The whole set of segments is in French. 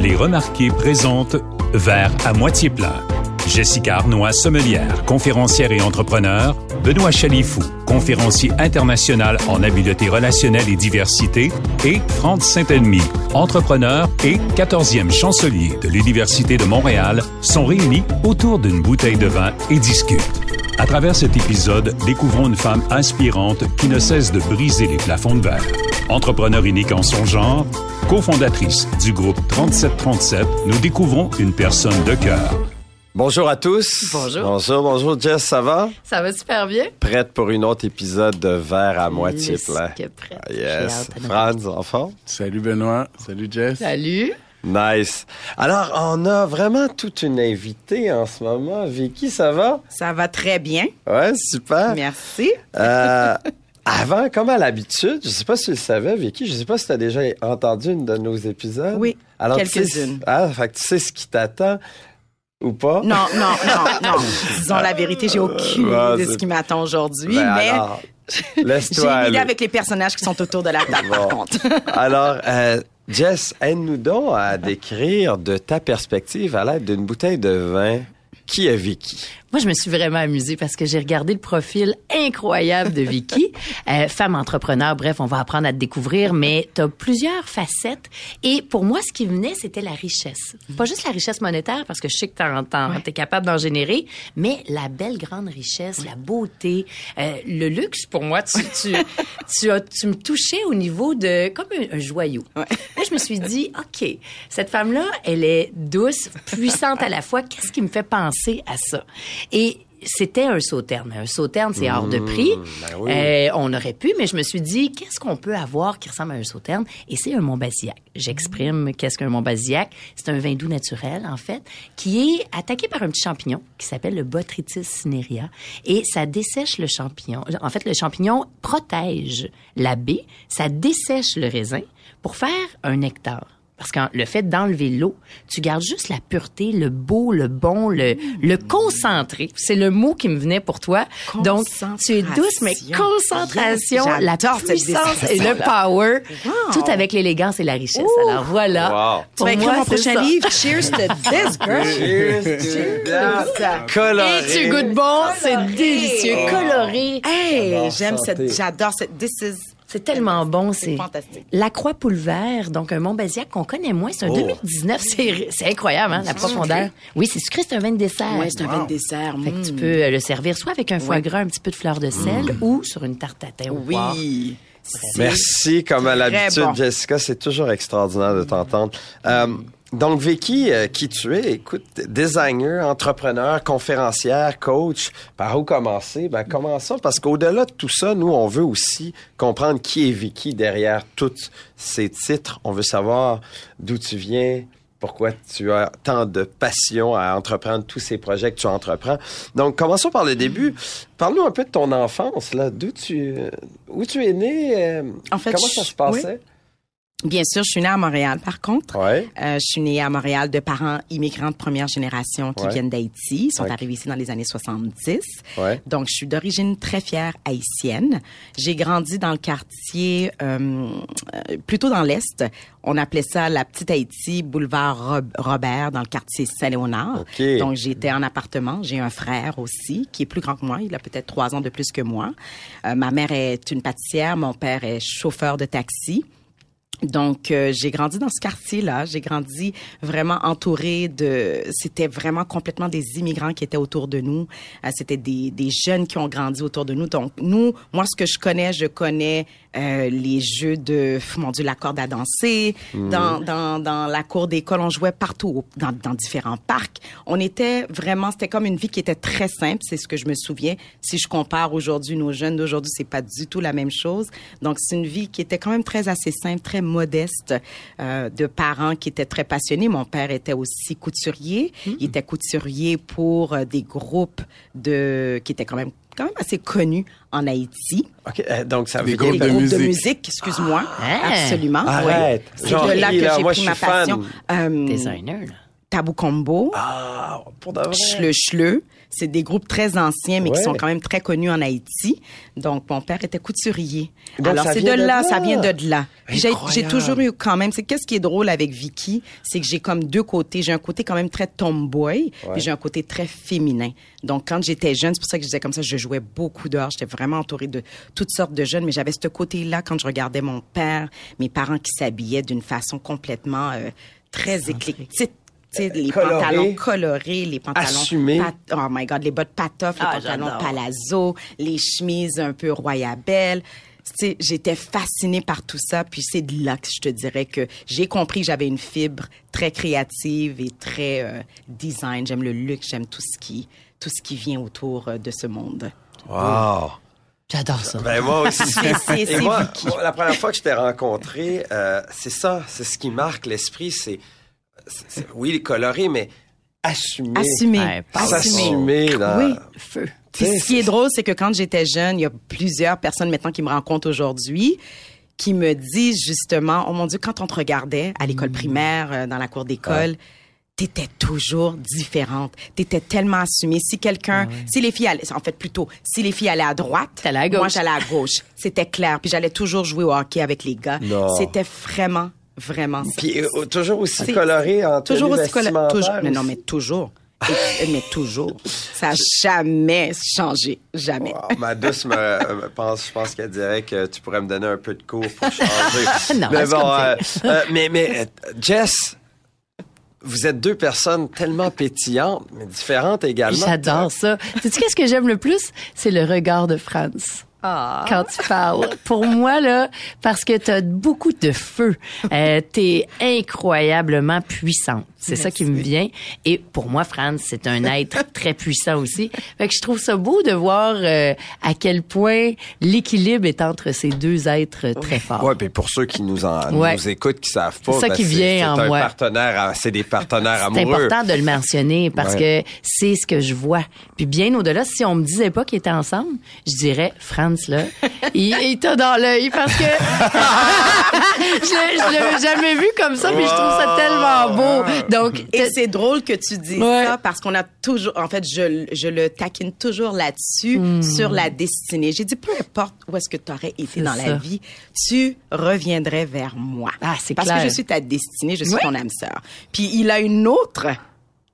Les Remarqués présentent Verre à moitié plein. Jessica Arnois, sommelière, conférencière et entrepreneur. Benoît Chalifou, conférencier international en habileté relationnelle et diversité. Et Franck Saint-Elmy, entrepreneur et 14e chancelier de l'Université de Montréal, sont réunis autour d'une bouteille de vin et discutent. À travers cet épisode, découvrons une femme inspirante qui ne cesse de briser les plafonds de verre. Entrepreneur unique en son genre, cofondatrice du groupe 3737, nous découvrons une personne de cœur. Bonjour à tous. Bonjour. Bonjour, bonjour Jess, ça va? Ça va super bien. Prête pour une autre épisode de Verre à moitié plein. prête. Ah, Yes. Franz, en forme? Salut Benoît, salut Jess. Salut. Nice. Alors, on a vraiment toute une invitée en ce moment. Vicky, ça va? Ça va très bien. Ouais, super. Merci. Euh, avant, comme à l'habitude, je sais pas si tu le savais, Vicky, je sais pas si tu as déjà entendu une de nos épisodes. Oui, Alors, tu sais- quelques-unes. Ah, fait que tu sais ce qui t'attend ou pas? Non, non, non, non. Disons la vérité, j'ai aucune Ouais, idée de ce qui m'attend aujourd'hui, Ben mais alors, j'ai laisse-toi une idée avec les personnages qui sont autour de la table, par contre. Alors, euh, Jess, aide-nous donc à décrire de ta perspective à l'aide d'une bouteille de vin qui est Vicky? Moi, je me suis vraiment amusée parce que j'ai regardé le profil incroyable de Vicky, Euh, femme entrepreneur. Bref, on va apprendre à te découvrir, mais tu as plusieurs facettes. Et pour moi, ce qui venait, c'était la richesse. Pas juste la richesse monétaire, parce que je sais que tu es capable d'en générer, mais la belle grande richesse, la beauté, euh, le luxe. Pour moi, tu, tu, tu, as, tu me touchais au niveau de comme un, un joyau. Là, je me suis dit, OK, cette femme-là, elle est douce, puissante à la fois. Qu'est-ce qui me fait penser à ça? Et c'était un sauterne. Un sauterne, c'est hors de prix. ben oui. Euh, on aurait pu, mais je me suis dit, qu'est-ce qu'on peut avoir qui ressemble à un sauterne? Et c'est un Montbazillac. J'exprime qu'est-ce qu'un Montbazillac. C'est un vin doux naturel, en fait, qui est attaqué par un petit champignon qui s'appelle le Botrytis cinerea. Et ça dessèche le champignon. En fait, le champignon protège la baie, ça dessèche le raisin pour faire un nectar. Parce que le fait d'enlever l'eau, tu gardes juste la pureté, le beau, le bon, le, le concentré. C'est le mot qui me venait pour toi. Donc, tu es douce, mais concentration, Yes, la puissance et le power, Wow. tout avec l'élégance et la richesse. Alors voilà. Wow. Tu vas Pour écrire moi, mon prochain ça. livre. Cheers to this, girl. Coloré. Et tu goûtes bon, c'est délicieux, coloré. Hey, j'aime cette, j'adore cette, this is, C'est tellement bon, c'est fantastique. La Croix Poulvert, donc un Montbazillac qu'on connaît moins, c'est un Oh. 2019, c'est incroyable hein, la profondeur. Oui, c'est sucré, c'est un vin de dessert. Ouais, c'est un vin de dessert. Fait que mm. tu peux euh, le servir soit avec un foie gras, un petit peu de fleur de sel ou sur une tarte tatin au poire. Oui. C'est- Merci, comme à l'habitude, bon. Jessica. C'est toujours extraordinaire de t'entendre. Euh, donc, Vicky, euh, qui tu es, écoute, designer, entrepreneur, conférencière, coach, par où commencer? Ben, commençons, parce qu'au-delà de tout ça, nous, on veut aussi comprendre qui est Vicky derrière tous ces titres. On veut savoir d'où tu viens, pourquoi tu as tant de passion à entreprendre tous ces projets que tu entreprends. Donc, commençons par le début. Parle-nous un peu de ton enfance, là. D'où tu, où tu es né? euh, En fait, comment ça se passait? Bien sûr, je suis née à Montréal, par contre. Ouais. Euh, je suis née à Montréal de parents immigrants de première génération qui Ouais. viennent d'Haïti. Ils sont arrivés ici dans les années 70. Ouais. Donc, je suis d'origine très fière haïtienne. J'ai grandi dans le quartier, euh, euh, plutôt dans l'Est. On appelait ça la petite Haïti, boulevard Rob- Robert, dans le quartier Saint-Léonard. Ok. Donc, j'étais en appartement. J'ai un frère aussi, qui est plus grand que moi. Il a peut-être trois ans de plus que moi. Euh, ma mère est une pâtissière. Mon père est chauffeur de taxi. Donc, euh, j'ai grandi dans ce quartier-là. J'ai grandi vraiment entourée de... C'était vraiment complètement des immigrants qui étaient autour de nous. Euh, C'était des, des jeunes qui ont grandi autour de nous. Donc, nous, moi, ce que je connais, je connais euh, les jeux de... Mon Dieu, la corde à danser. Dans, dans, dans la cour d'école, on jouait partout, dans, dans différents parcs. On était vraiment... C'était comme une vie qui était très simple. C'est ce que je me souviens. Si je compare aujourd'hui, nos jeunes d'aujourd'hui, c'est pas du tout la même chose. Donc, c'est une vie qui était quand même très assez simple, très modeste, euh, de parents qui étaient très passionnés. Mon père était aussi couturier. Il était couturier pour euh, des groupes de qui étaient quand même quand même assez connus en Haïti. OK. euh, donc, ça veut Des dire groupes Des de groupes de musique. musique, excuse-moi. Ah. Absolument. Arrête. Oui. C'est de là que j'ai pris ma passion. Euh, Designer, là. Tabou Combo. Ah, pour de vrai. Chleu Chleu. C'est des groupes très anciens, mais Ouais. qui sont quand même très connus en Haïti. Donc, mon père était couturier. Donc, Alors, c'est de de là, là. ça vient de là. J'ai, toujours eu quand même, c'est qu'est-ce qui est drôle avec Vicky, c'est que j'ai comme deux côtés. J'ai un côté quand même très tomboy, Ouais. puis j'ai un côté très féminin. Donc, quand j'étais jeune, c'est pour ça que je disais comme ça, je jouais beaucoup dehors. J'étais vraiment entourée de toutes sortes de jeunes, mais j'avais ce côté-là quand je regardais mon père, mes parents qui s'habillaient d'une façon complètement euh, très éclectique. Les Coloré. pantalons colorés, les pantalons... Assumé. pat- oh my God, les bottes patoff, les Ah, pantalons j'adore. palazzo, les chemises un peu royabelle. Tu sais, j'étais fascinée par tout ça, puis c'est de là que je te dirais que j'ai compris que j'avais une fibre très créative et très euh, design. J'aime le luxe, j'aime tout ce qui tout ce qui vient autour euh, de ce monde. Wow. J'adore ça. Ben moi aussi. C'est- c'est- Et c'est moi, moi, la première fois que je t'ai rencontré, euh, c'est ça, c'est ce qui marque l'esprit, c'est, c'est- c'est- oui, coloré, mais assumé. Assumé, Ouais, pas assumé. S'assumer dans... Oui. Feu. Puis ce qui est drôle, c'est que quand j'étais jeune, il y a plusieurs personnes maintenant qui me rencontrent aujourd'hui qui me disent justement, oh mon Dieu, quand on te regardait à Mm. l'école primaire, euh, dans la cour d'école, t'étais toujours différente. T'étais tellement assumée. Si quelqu'un, si les filles allaient, en fait plutôt, si les filles allaient à droite, à gauche. moi j'allais à gauche. C'était clair. Puis j'allais toujours jouer au hockey avec les gars. Non. C'était vraiment, vraiment ça. Puis euh, toujours aussi coloré en Toujours aussi coloré. Toujours. Mais non, mais toujours. Et- mais toujours. Ça n'a jamais changé. Jamais. Wow, ma douce me, me pense, je pense qu'elle dirait que tu pourrais me donner un peu de cours pour changer. Non, mais bon, euh, euh, mais, mais euh, Jess, vous êtes deux personnes tellement pétillantes, mais différentes également. J'adore ça. Sais-tu qu'est-ce que j'aime le plus? C'est le regard de France. Ah. Quand tu parles. Pour moi, là, parce que tu as beaucoup de feu. Euh, tu incroyablement puissante. C'est ça qui me vient. Et pour moi, Franz, c'est un être très puissant aussi. Fait que je trouve ça beau de voir euh, à quel point l'équilibre est entre ces deux êtres très forts. Ouais, puis pour ceux qui nous en Ouais. nous écoutent, qui savent pas, C'est ça ben, qui vient c'est en un moi. partenaire, c'est des partenaires C'est amoureux. important de le mentionner parce Ouais. que c'est ce que je vois. Puis bien au-delà, si on me disait pas qu'ils étaient ensemble, je dirais, Franz, là, il, il t'a dans l'œil parce que je, l'ai- jamais vu comme ça, puis je trouve ça tellement beau. Donc, Et c'est drôle que tu dises Ouais. ça parce qu'on a toujours, en fait, je, je le taquine toujours là-dessus, Hmm. sur la destinée. J'ai dit, peu importe où est-ce que tu aurais été dans ça. la vie, tu reviendrais vers moi. Ah, c'est Parce clair. que je suis ta destinée, je suis Ouais. ton âme sœur. Puis il a une autre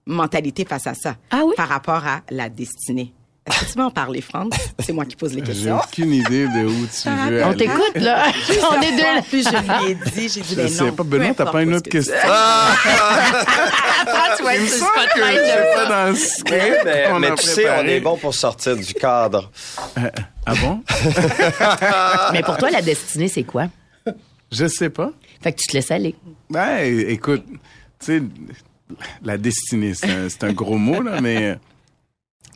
mentalité face à ça. Ah oui? Par rapport à la destinée. Est-ce que tu veux en parler, France? C'est moi qui pose les J'ai questions. aucune idée de où tu veux on t'écoute, là. on est deux plus, je lui ai dit, j'ai dit, Je ben non. pas, Benoît, t'as pas une autre tu- question? Ouais, Il me c'est pas dans le script mais, mais tu sais, on est bon pour sortir du cadre. Ah bon? Mais pour toi, la destinée, c'est quoi? Je sais pas. Fait que tu te laisses aller. Ben, écoute, tu sais, la destinée, c'est un, c'est un gros mot, là, mais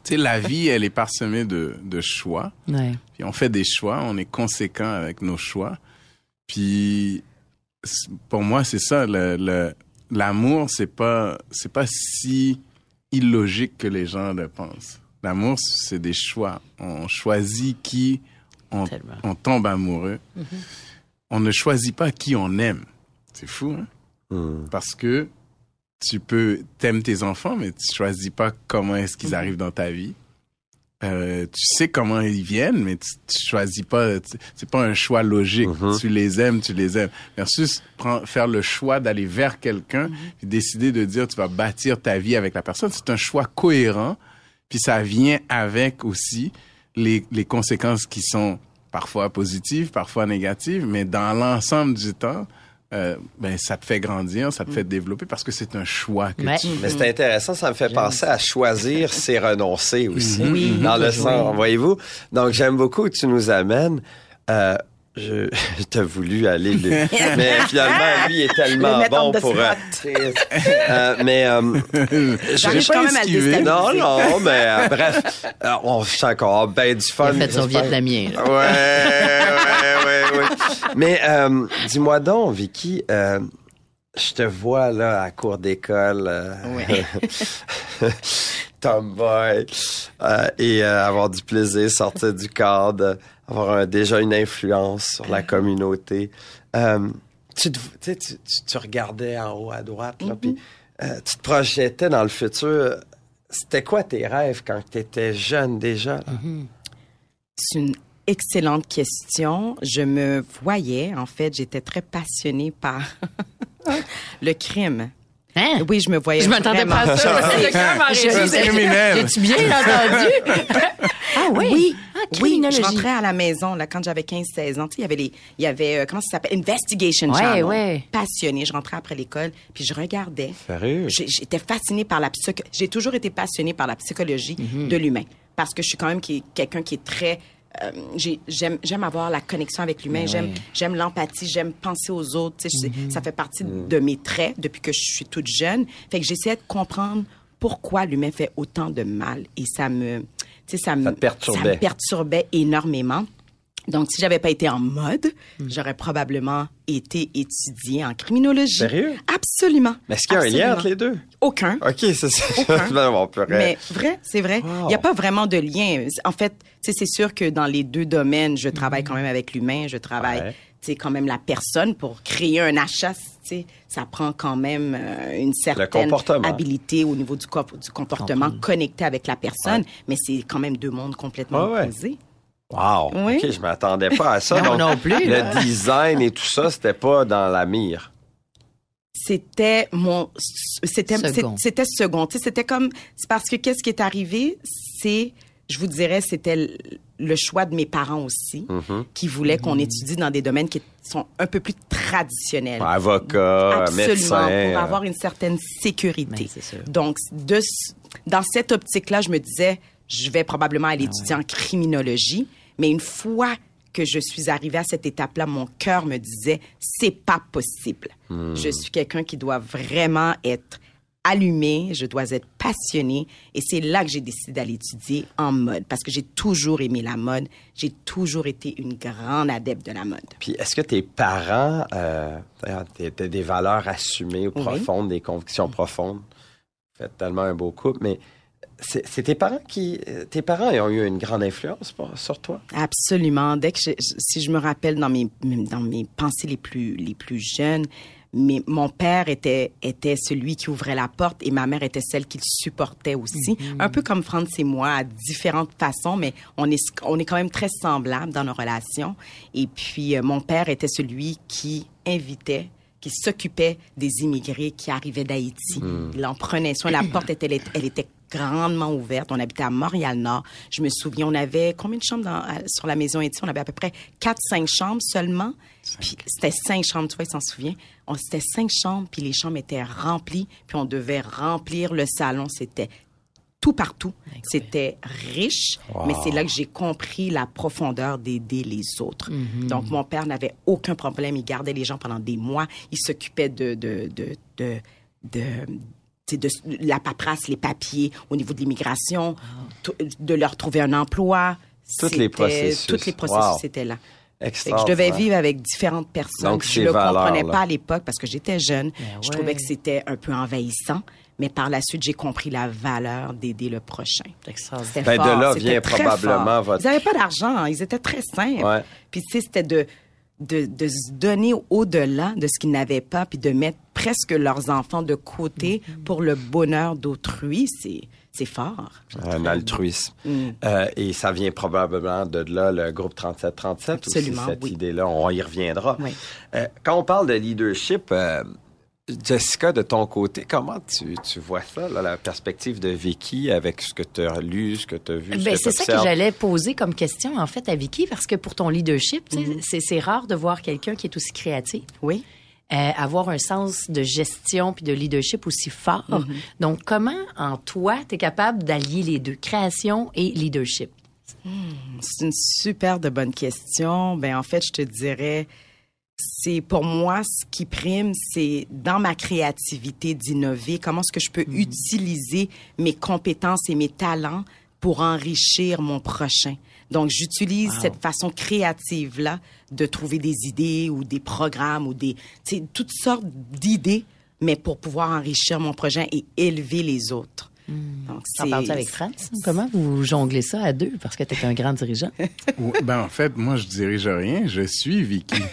tu sais, la vie, elle est parsemée de, de choix. Ouais. Puis on fait des choix, on est conséquent avec nos choix. Puis pour moi, c'est ça. Le, le- l'amour, c'est pas, c'est pas si illogique que les gens le pensent. L'amour, c'est des choix. On choisit qui on, tombe amoureux. On ne choisit pas qui on aime. C'est fou, hein? Hmm. Parce que tu peux t'aimes tes enfants, mais tu choisis pas comment est-ce qu'ils arrivent dans ta vie. Euh, tu sais comment ils viennent, mais tu, tu choisis pas. C'est pas un choix logique. Tu les aimes, tu les aimes. Versus prend- faire le choix d'aller vers quelqu'un, puis décider de dire tu vas bâtir ta vie avec la personne. C'est un choix cohérent, puis ça vient avec aussi les, les conséquences qui sont parfois positives, parfois négatives, mais dans l'ensemble du temps, euh, ben ça te fait grandir, ça te fait développer parce que c'est un choix que Ouais. tu Mais c'est intéressant, ça me fait penser à choisir, c'est renoncer aussi. Oui. Dans le Oui. sens, voyez-vous? Donc, j'aime beaucoup que tu nous amènes. Euh, je, t'as voulu aller le, mais finalement, lui est Le tellement bon pour, euh, euh, mais, euh, pas quand même à le non, non, mais euh, bref, euh, on sent encore ben du Il fun. a fait son vietnamien. Ouais, ouais, ouais, ouais. Mais euh, dis-moi donc, Vicky, euh, je te vois là à cours d'école, euh, tomboy, euh, et euh, avoir du plaisir, sortir du cadre, avoir un- déjà une influence sur la communauté. Euh, tu, te- tu, tu, regardais en haut à droite, là, puis euh, tu te projetais dans le futur. c'était quoi tes rêves quand tu étais jeune déjà? là? C'est une excellente question. Je me voyais, en fait, j'étais très passionnée par le crime. Hein? Oui, je me voyais Je m'attendais pas à ça. J'ai-tu bien entendu? ah oui? Oui, Ah, oui, criminologie. je rentrais à la maison là quand j'avais 15-16 ans. Tu sais, il y avait les, il y avait euh, comment ça s'appelle, Investigation Ouais, Channel. ouais. Passionnée, je rentrais après l'école, puis je regardais. Sérieux? J'étais fascinée par la psycho. J'ai toujours été passionnée par la psychologie Mhm. de l'humain parce que je suis quand même qui- quelqu'un qui est très euh, j'ai- j'aime j'aime avoir la connexion avec l'humain, j'aime j'aime l'empathie, j'aime penser aux autres, Mhm. ça fait partie de mes traits depuis que je suis toute jeune. Fait que j'essayais de comprendre pourquoi l'humain fait autant de mal et ça me tu sais ça me Ça perturbait. ça me perturbait énormément. Donc, si j'avais pas été en mode, Hmm. j'aurais probablement été étudiée en criminologie. Sérieux? Absolument. Mais est-ce qu'il y a un lien entre les deux? Aucun. OK, c'est ça. Aucun. Ben, on pourrait- Mais vrai, c'est vrai. Il Wow. n'y a pas vraiment de lien. En fait, c'est sûr que dans les deux domaines, je travaille quand même avec l'humain, je travaille, Ouais. Quand même la personne pour créer un achat. Ça prend quand même euh, une certaine habilité au niveau du, corp- du comportement connecté avec la personne, mais c'est quand même deux mondes complètement Ouais, ouais. opposés. Wow. Oui. OK, je m'attendais pas à ça. Non, Donc, non plus, là. Le design et tout ça, c'était pas dans la mire. c'était mon c'était Second. c'était second c'était comme c'est parce que qu'est-ce qui est arrivé? C'est je vous dirais c'était le- choix de mes parents aussi Mm-hmm. qui voulaient qu'on étudie dans des domaines qui sont un peu plus traditionnels Avocat, Absolument, médecin. pour avoir une certaine sécurité. Ben, c'est sûr. Donc, de, dans cette optique-là, je me disais, je vais probablement aller Ah étudier en criminologie, mais une fois que je suis arrivée à cette étape-là, mon cœur me disait, c'est pas possible. Hmm. Je suis quelqu'un qui doit vraiment être allumé, je dois être passionné, et c'est là que j'ai décidé d'aller étudier en mode, parce que j'ai toujours aimé la mode, j'ai toujours été une grande adepte de la mode. Puis est-ce que tes parents, euh, t'as des valeurs assumées ou Oui. profondes, des convictions profondes? Faites tellement un beau couple, mais c'est tes parents qui. Tes parents ont eu une grande influence pour- sur toi? Absolument. Dès que je- si je me rappelle dans mes dans mes pensées les plus les plus jeunes, mais mon père était était celui qui ouvrait la porte et ma mère était celle qui le supportait aussi, un peu comme Franz et moi à différentes façons, mais on est on est quand même très semblables dans nos relations. Et puis euh, mon père était celui qui invitait qui s'occupait des immigrés qui arrivaient d'Haïti. Il en prenait soin. La porte était, elle était grandement ouverte. On habitait à Montréal-Nord. Je me souviens, on avait combien de chambres dans- sur la maison Haïti? On avait à peu près 4-5 chambres seulement. Puis c'était 5 chambres, tu vois, il s'en souvient. On, c'était 5 chambres, puis les chambres étaient remplies, puis on devait remplir le salon. C'était tout partout. C'était riche, mais c'est là que j'ai compris la profondeur d'aider les autres. Donc, mon père n'avait aucun problème. Il gardait les gens pendant des mois. Il s'occupait de, de, de, de, de, de la paperasse, les papiers au niveau de l'immigration, de leur trouver un emploi. Toutes les processus. Toutes les processus Wow. étaient là. Fait que je devais vivre avec différentes personnes. Donc, je ne le comprenais pas à l'époque parce que j'étais jeune. Je ouais. trouvais que c'était un peu envahissant. Mais par la suite, j'ai compris la valeur d'aider le prochain. C'était Ben, de fort, là c'était vient probablement fort. votre- Ils n'avaient pas d'argent, hein. ils étaient très simples. Ouais. Puis tu sais, c'était de, de, de se donner au-delà de ce qu'ils n'avaient pas, puis de mettre presque leurs enfants de côté Mm-hmm. pour le bonheur d'autrui. C'est, c'est fort. Un altruisme. Mm. Euh, et ça vient probablement de là, le groupe 3737. aussi, Absolument, cette oui. idée-là, on y reviendra. Oui. Euh, quand on parle de leadership, euh, Jessica, de ton côté, comment tu, tu vois ça, là, la perspective de Vicky avec ce que tu as lu, ce que tu as vu, ce Ben, c'est ça que j'allais poser comme question, en fait, à Vicky, parce que pour ton leadership, Mm-hmm. c'est, c'est rare de voir quelqu'un qui est aussi créatif. Oui. euh, avoir un sens de gestion puis de leadership aussi fort. Mm-hmm. Donc, comment, en toi, tu es capable d'allier les deux, création et leadership? C'est une super de bonne question. Ben en fait, je te dirais, c'est pour moi ce qui prime, c'est dans ma créativité d'innover. Comment est-ce que je peux utiliser mes compétences et mes talents pour enrichir mon prochain. Donc, j'utilise cette façon créative-là de trouver des idées ou des programmes ou des, toutes sortes d'idées, mais pour pouvoir enrichir mon projet et élever les autres. Donc, T'en parles avec Franz? Comment vous jonglez ça à deux? Parce que tu es un grand dirigeant? Ben, en fait, moi, je dirige rien. Je suis Vicky.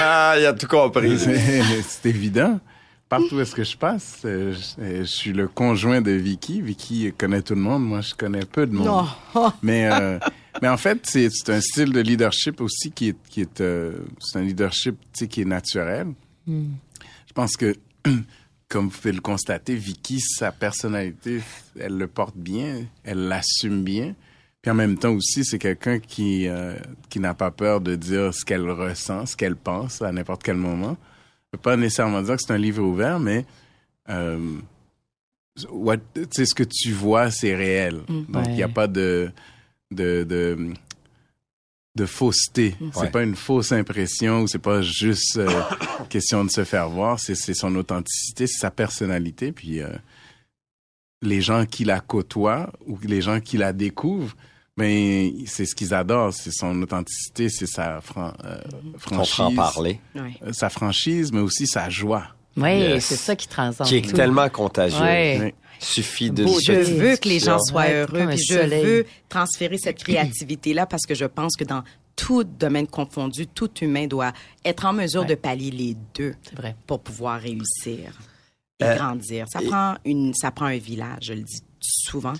Ah, il a tout compris. C'est évident. partout où est-ce que je passe, euh, je, euh, je suis le conjoint de Vicky. Vicky connaît tout le monde, moi je connais peu de monde. Non. Mais euh, mais en fait, c'est un style de leadership aussi qui est qui est euh, c'est un leadership qui est naturel. Je pense que comme vous pouvez le constater, Vicky sa personnalité, elle le porte bien, elle l'assume bien. Puis en même temps aussi, c'est quelqu'un qui euh, qui n'a pas peur de dire ce qu'elle ressent, ce qu'elle pense à n'importe quel moment. Je peux pas nécessairement dire que c'est un livre ouvert, mais euh, what- ce que tu vois, c'est réel. Donc, il n'y a Ouais. pas de, de, de, de fausseté. C'est pas une fausse impression ou c'est pas juste euh, question de se faire voir. C'est, c'est son authenticité, c'est sa personnalité. Puis, euh, les gens qui la côtoient ou les gens qui la découvrent, ben, c'est ce qu'ils adorent. C'est son authenticité, c'est sa fran- euh, franchise. Parler. Ouais. Euh, Sa franchise, mais aussi sa joie. Oui, Yes. c'est ça qui transcende. Qui est tout. tellement contagieux. Ouais. Oui. Suffit de Beau, je veux que les gens soient Ouais, heureux, puis je soleil. veux transférer cette créativité-là parce que je pense que dans tout domaine confondu, tout humain doit être en mesure Ouais. de pallier les deux vrai. pour pouvoir réussir et Euh, grandir. Ça et- prend une, ça prend un village, je le dis souvent,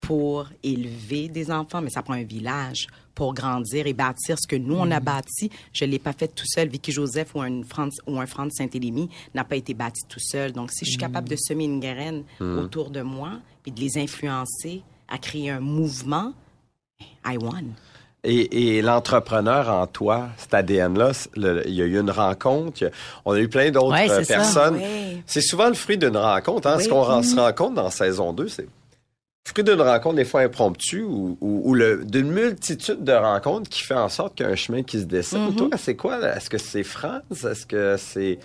pour élever des enfants, mais ça prend un village pour grandir et bâtir ce que nous, on a bâti. Je ne l'ai pas fait tout seul. Vicky Joseph ou un Franz, ou un Saint-Élémy n'a pas été bâti tout seul. Donc, si je suis Mm. capable de semer une graine autour de moi et de les influencer à créer un mouvement, I won. Et, et l'entrepreneur en toi, cet ADN-là, il y a eu une rencontre. a- on a eu plein d'autres Ouais, personnes. Ouais. C'est souvent le fruit d'une rencontre. Hein? Oui. Ce qu'on se rend compte dans saison 2, c'est fruit d'une rencontre des fois impromptue ou, ou, ou le- d'une multitude de rencontres qui fait en sorte qu'il y a un chemin qui se dessine. Mhm. Toi, c'est quoi? Est-ce que c'est France? Est-ce que c'est...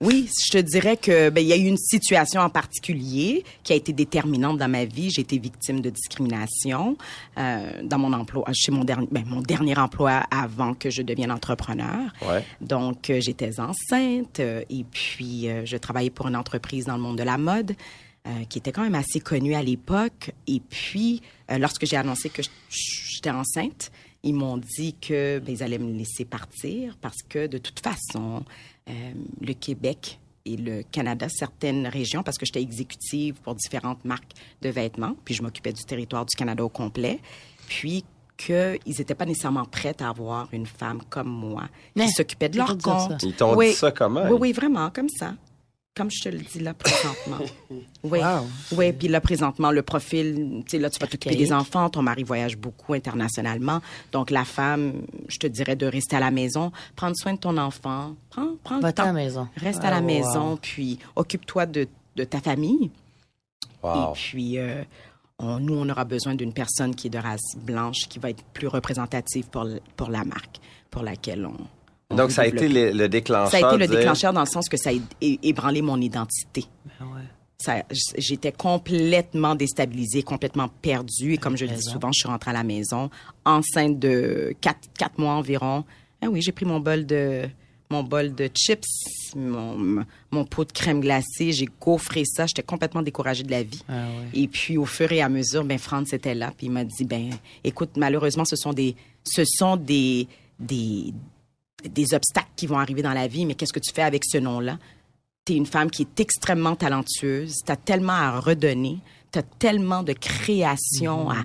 Oui, je te dirais que ben il y a eu une situation en particulier qui a été déterminante dans ma vie. J'ai été victime de discrimination euh, dans mon emploi, chez mon dernier, ben, mon dernier emploi avant que je devienne entrepreneur. Ouais. Donc euh, j'étais enceinte euh, et puis je travaillais pour une entreprise dans le monde de la mode. Euh, qui était quand même assez connue à l'époque. Et puis, euh, lorsque j'ai annoncé que j'étais enceinte, ils m'ont dit que ben, ils allaient me laisser partir parce que de toute façon, euh, le Québec et le Canada, certaines régions, parce que j'étais exécutive pour différentes marques de vêtements, puis je m'occupais du territoire du Canada au complet, puis qu'ils n'étaient pas nécessairement prêts à avoir une femme comme moi qui s'occupait de leur compte. Ils t'ont Oui. dit ça comment? Oui, oui, vraiment, comme ça. Comme je te le dis là présentement. Oui. Wow. Oui, puis là présentement le profil, tu sais là tu vas t'occuper Ok. des enfants, ton mari voyage beaucoup internationalement. Donc la femme, je te dirais de rester à la maison, prendre soin de ton enfant, prends prends le Va-t'en à temps. la maison. Reste Ah, à la wow. maison puis occupe-toi de, de ta famille. Wow. Et puis euh, on- nous on aura besoin d'une personne qui est de race blanche qui va être plus représentative pour pour la marque pour laquelle on Donc, ça a été le, le déclencheur. Ça a été le déclencheur dans le sens que ça a ébranlé mon identité. Ben ouais. J'étais complètement déstabilisée, complètement perdue. Et comme je le dis souvent, je suis rentrée à la maison, enceinte de quatre, quatre mois environ. Ah oui, j'ai pris mon bol de mon bol de chips, mon, mon pot de crème glacée, j'ai gaufré ça. J'étais complètement découragée de la vie. Ah ouais. Et puis, au fur et à mesure, ben, Franz était là, puis il m'a dit, ben, écoute, malheureusement, ce sont des, ce sont des, des, des obstacles qui vont arriver dans la vie, mais qu'est-ce que tu fais avec ce nom-là? Tu es une femme qui est extrêmement talentueuse, tu as tellement à redonner, tu as tellement de création à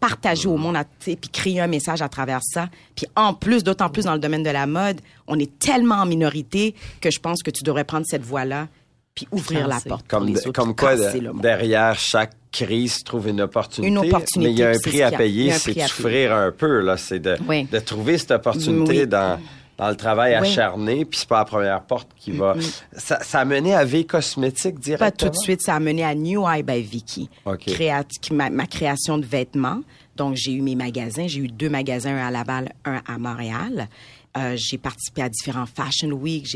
partager au monde, puis créer un message à travers ça. Puis en plus, d'autant plus dans le domaine de la mode, on est tellement en minorité que je pense que tu devrais prendre cette voie-là puis ouvrir la porte pour Comme, les de- autres, comme puis quoi, de- derrière chaque crise se trouve une opportunité. Une opportunité, Mais il y a un prix à a. Payer, c'est souffrir un peu. là. C'est de, Oui. de trouver cette opportunité Oui. dans, dans le travail Oui. acharné, puis c'est pas la première porte qui va... Ça, ça a mené à V Cosmétique directement? Pas tout de suite, ça a mené à New Eye by Vicky. Créa- ma, ma création de vêtements. Donc, j'ai eu mes magasins. J'ai eu deux magasins, un à Laval, un à Montréal. Euh, j'ai participé à différents Fashion Week.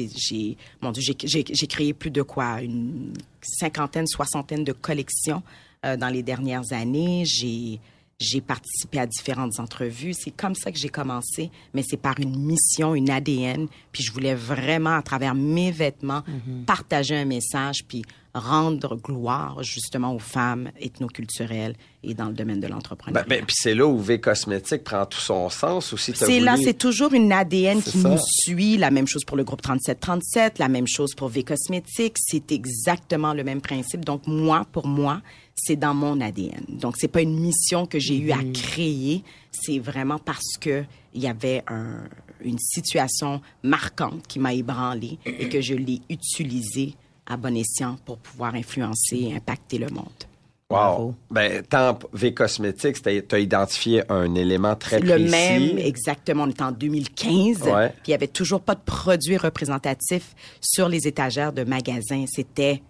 Mon Dieu, j'ai créé plus de quoi? Une cinquantaine, soixantaine de collections euh, dans les dernières années. J'ai, j'ai participé à différentes entrevues. C'est comme ça que j'ai commencé, mais c'est par une mission, une ADN. Puis je voulais vraiment, à travers mes vêtements, partager un message, puis rendre gloire justement aux femmes ethnoculturelles et dans le domaine de Ben, l'entrepreneuriat. ben, puis c'est là où V Cosmétique prend tout son sens aussi. t'as C'est là, c'est toujours une ADN qui ça. nous suit. La même chose pour le groupe 3737, la même chose pour V Cosmétiques. C'est exactement le même principe. Donc, moi, pour moi, c'est dans mon ADN. Donc, c'est pas une mission que j'ai eu à créer. C'est vraiment parce que il y avait un- une situation marquante qui m'a ébranlé et que je l'ai utilisée à bon escient pour pouvoir influencer et impacter le monde. Wow. Bravo. Ben, tant V Cosmétiques, tu as identifié un élément très le précis. même, exactement. On est en 2015. Ouais. Puis il y avait toujours pas de produits représentatifs sur les étagères de magasins. C'était,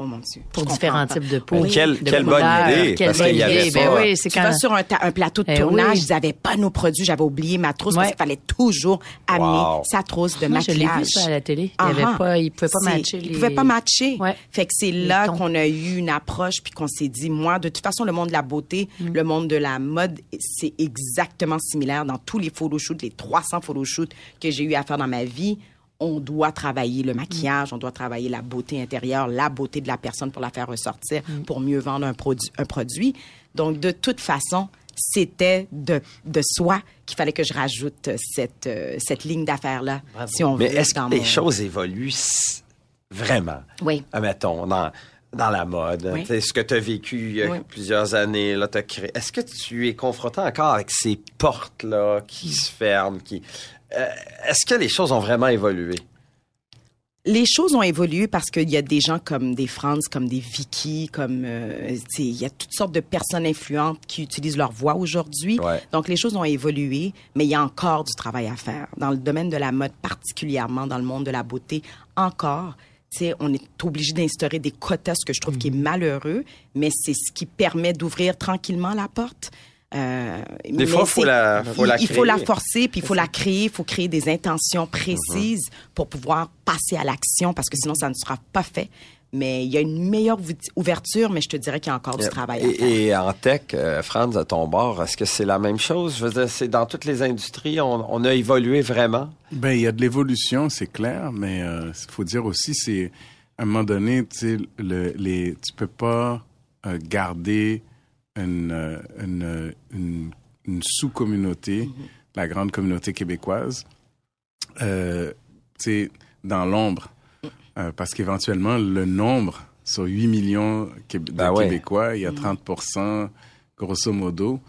oh mon Dieu. Pour différents types de peau. Mais quelle- de quelle bonne couleurs, idée, Quelle parce bonne qu'il y avait idée. pas- Ben oui, c'est Tu quand... vas sur un, plateau de Eh tournage, oui. ils n'avaient pas nos produits. J'avais oublié ma trousse Ouais. parce qu'il fallait toujours amener Wow. sa trousse de Moi, je l'ai maquillage. vu ça à la télé. Il Ah avait ah. pas, il pouvait pas matcher les. Il pouvait pas matcher. Ouais. Fait que c'est là qu'on a eu une approche puis qu'on s'est dit, moi, de toute façon, le monde de la beauté, Mm. le monde de la mode, c'est exactement similaire dans tous les photoshoots, les 300 photoshoots que j'ai eu à faire dans ma vie. On doit travailler le maquillage, on doit travailler la beauté intérieure, la beauté de la personne pour la faire ressortir, Mm. pour mieux vendre un, produit, un produit. Donc, de toute façon, c'était de, de soi qu'il fallait que je rajoute cette, euh, cette ligne d'affaires-là, si on Mais veut, est-ce dans que les mon- choses évoluent vraiment? Oui. Admettons, dans, dans la mode, Oui. ce que tu as vécu il y a Oui. plusieurs années, là, t'as créé. Est-ce que tu es confronté encore avec ces portes-là qui se ferment? Qui... Euh, est-ce que les choses ont vraiment évolué? les choses ont évolué parce qu'il y a des gens comme des Franz, comme des Vicky, comme euh, il y a toutes sortes de personnes influentes qui utilisent leur voix aujourd'hui. Ouais. Donc les choses ont évolué, mais il y a encore du travail à faire dans le domaine de la mode, particulièrement dans le monde de la beauté. Encore, on est obligé d'instaurer des quotas, ce que je trouve qui est malheureux, mais c'est ce qui permet d'ouvrir tranquillement la porte. Euh, Des fois, faut la- faut il, la il faut la forcer, puis il faut la créer, il faut créer des intentions précises Mhm. pour pouvoir passer à l'action, parce que sinon, ça ne sera pas fait. Mais il y a une meilleure ouv- ouverture, mais je te dirais qu'il y a encore du travail à faire. Et, et en tech, euh, Franz, à ton bord, est-ce que c'est la même chose? Je veux dire, c'est dans toutes les industries, on, on a évolué vraiment? Ben, il y a de l'évolution, c'est clair, mais il faut dire aussi, c'est à un moment donné, tu sais, le, les, tu peux pas euh, garder une, euh, une, euh, une, une sous-communauté, la grande communauté québécoise, euh, tu sais, dans l'ombre, Euh, parce qu'éventuellement, le nombre sur 8 millions de Ben ouais. Québécois, il y a 30% grosso modo,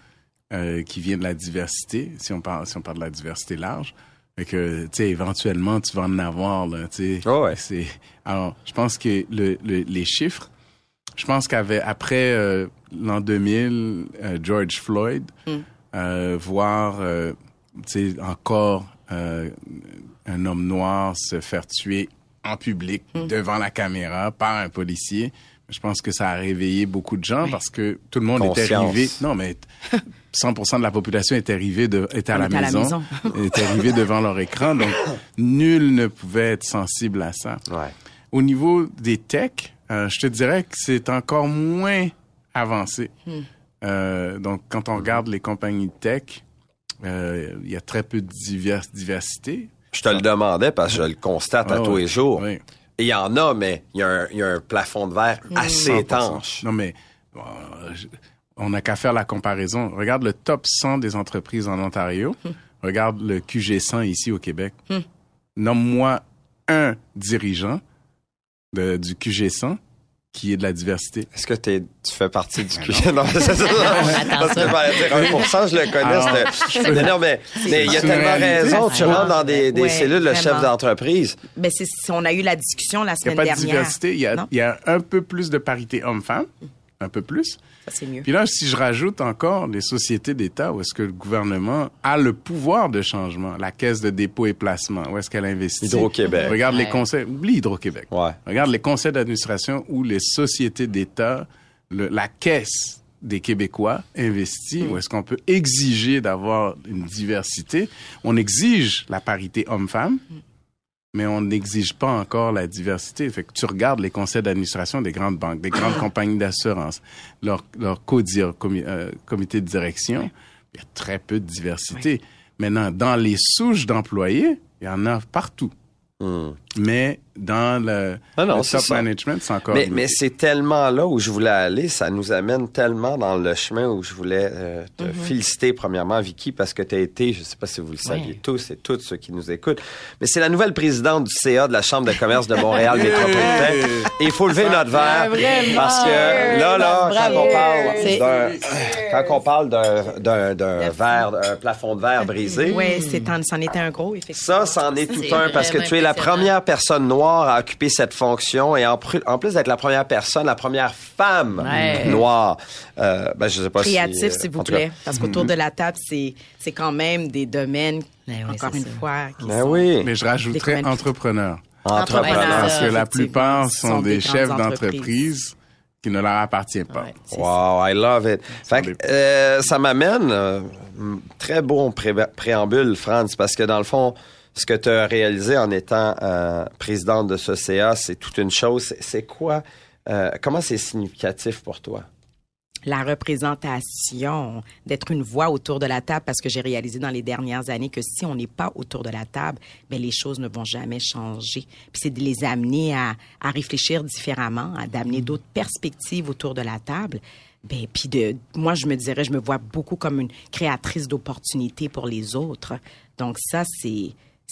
euh, qui vient de la diversité, si on parle, si on parle de la diversité large. Fait que, tu sais, éventuellement, tu vas en avoir, là, tu sais. Oh ouais. C'est, alors, je pense que le, le- les chiffres, je pense qu'après euh, l'an 2000, euh, George Floyd, euh, voir, euh, tu sais, encore euh, un homme noir se faire tuer en public, devant la caméra, par un policier, je pense que ça a réveillé beaucoup de gens parce que tout le monde était Conscience. arrivé. Non, mais 100% de la population était arrivée de, était à, On la était à la maison, était arrivée devant leur écran, donc nul ne pouvait être sensible à ça. Ouais. Au niveau des techs, euh, je te dirais que c'est encore moins avancé. Euh, donc, quand on regarde les compagnies tech, euh, il y a très peu de divers- diversité. Je te le demandais parce que je le constate à Ah tous les jours. Oui. Et il y en a, mais il y, a un- il y a un plafond de verre assez 100%. étanche. Non, mais je- on n'a qu'à faire la comparaison. Regarde le top 100 des entreprises en Ontario. Regarde le QG 100 ici au Québec. Nomme-moi un dirigeant de- du QG 100 qui est de la diversité. Est-ce que tu fais partie du QG? Non, c'est ça. Attends Parce que ça. je vais dire 1%, je le connais. Alors, mais non, mais mais il y a tellement raison. Tu rentres dans des, des Ouais, cellules de chef d'entreprise. Ben, c'est- on a eu la discussion la Il n'y a semaine pas de dernière. diversité. Il y, a, il y a un peu plus de parité homme-femme. Un peu plus. Ça, c'est mieux. Puis là, si je rajoute encore les sociétés d'État où est-ce que le gouvernement a le pouvoir de changement, la caisse de dépôt et placement, où est-ce qu'elle investit? Hydro-Québec. Regarde les conseils, oublie Hydro-Québec. Ouais. Regarde les conseils d'administration où les sociétés d'État, le- la caisse des Québécois investit, où est-ce qu'on peut exiger d'avoir une diversité. On exige la parité homme-femme, mais on n'exige pas encore la diversité. Fait que tu regardes les conseils d'administration des grandes banques, des grandes compagnies d'assurance, leur, leur codir, comi- euh, comité de direction, il y a très peu de diversité. Maintenant, dans les souches d'employés, il y en a partout. Hmm. Mais dans le, Ah non, le c'est top ça. management, c'est encore Mais, c'est tellement là où je voulais aller, ça nous amène tellement dans le chemin où je voulais euh, te Mm-hmm. féliciter premièrement, Vicky, parce que tu as été, je sais pas si vous le saviez tous et toutes ceux qui nous écoutent, mais c'est la nouvelle présidente du CA de la Chambre de commerce de Montréal métropolitain. Et il faut lever notre verre Vraiment. parce que là, là, quand on parle d'un, quand on parle d'un, d'un, d'un verre, d'un plafond de verre brisé, Oui, c'en était un gros, effectivement. ça, c'en est tout un parce que tu es la impressionnant. Première personne noire à occuper cette fonction et en, pr- en plus d'être la première personne, la première femme Ouais. noire. Euh, ben, je sais pas si, créatif, euh, s'il vous cas. plaît. Parce qu'autour de la table, c'est, c'est quand même des domaines, Ben oui, encore une ça. fois, qui Ben sont... oui. Mais je rajouterais. Entrepreneur. Entrepreneur. Parce que la plupart sont, sont des, des chefs d'entreprise qui ne leur appartiennent pas. Ouais, Wow, I love it. Fait que, euh, ça m'amène, euh, très bon pré- préambule, Franz, parce que dans le fond, ce que tu as réalisé en étant euh, présidente de ce CA, c'est toute une chose. C'est- quoi, euh, comment c'est significatif pour toi? la représentation, d'être une voix autour de la table, parce que j'ai réalisé dans les dernières années que si on n'est pas autour de la table, ben les choses ne vont jamais changer. Puis c'est de les amener à, à réfléchir différemment, à d'amener d'autres perspectives autour de la table. Ben puis de, moi je me dirais, je me vois beaucoup comme une créatrice d'opportunités pour les autres. Donc ça c'est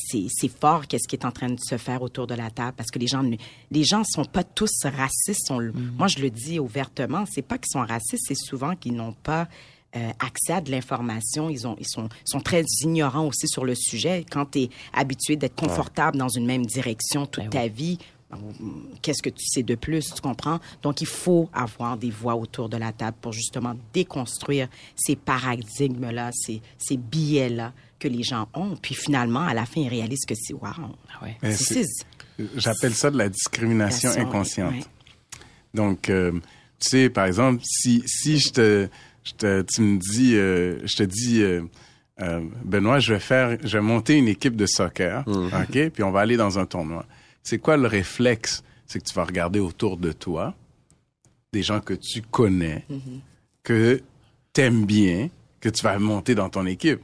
c'est fort qu'est-ce qui est en train de se faire autour de la table parce que les gens ne- les gens sont pas tous racistes. Le- moi je le dis ouvertement c'est pas qu'ils sont racistes c'est souvent qu'ils n'ont pas euh, accès à de l'information. Ils ont ils sont sont très ignorants aussi sur le sujet. Quand tu es habitué d'être confortable dans une même direction toute ta vie qu'est-ce que tu sais de plus, tu comprends? Donc, il faut avoir des voix autour de la table pour justement déconstruire ces paradigmes-là, ces, ces billets-là que les gens ont. Puis finalement, à la fin, ils réalisent que c'est wow. Ah ouais. J'appelle ça de la discrimination inconsciente. ouais. Donc, euh, tu sais, par exemple, si, si je te, je te, tu me dis, euh, je te dis, euh, euh, Benoît, je vais faire, je vais monter une équipe de soccer, ok, puis on va aller dans un tournoi. C'est quoi le réflexe? C'est que tu vas regarder autour de toi des gens que tu connais, que t'aimes bien, que tu vas monter dans ton équipe.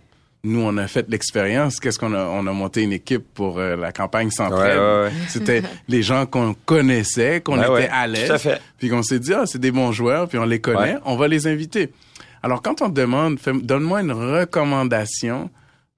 Nous, on a fait l'expérience. Qu'est-ce qu'on a On a monté une équipe pour euh, la campagne centrale. Ouais, ouais, ouais. C'était les gens qu'on connaissait, qu'on Ouais, était à l'aise, puis qu'on s'est dit ah c'est des bons joueurs, puis on les connaît, on va les inviter. Alors quand on te demande, donne-moi une recommandation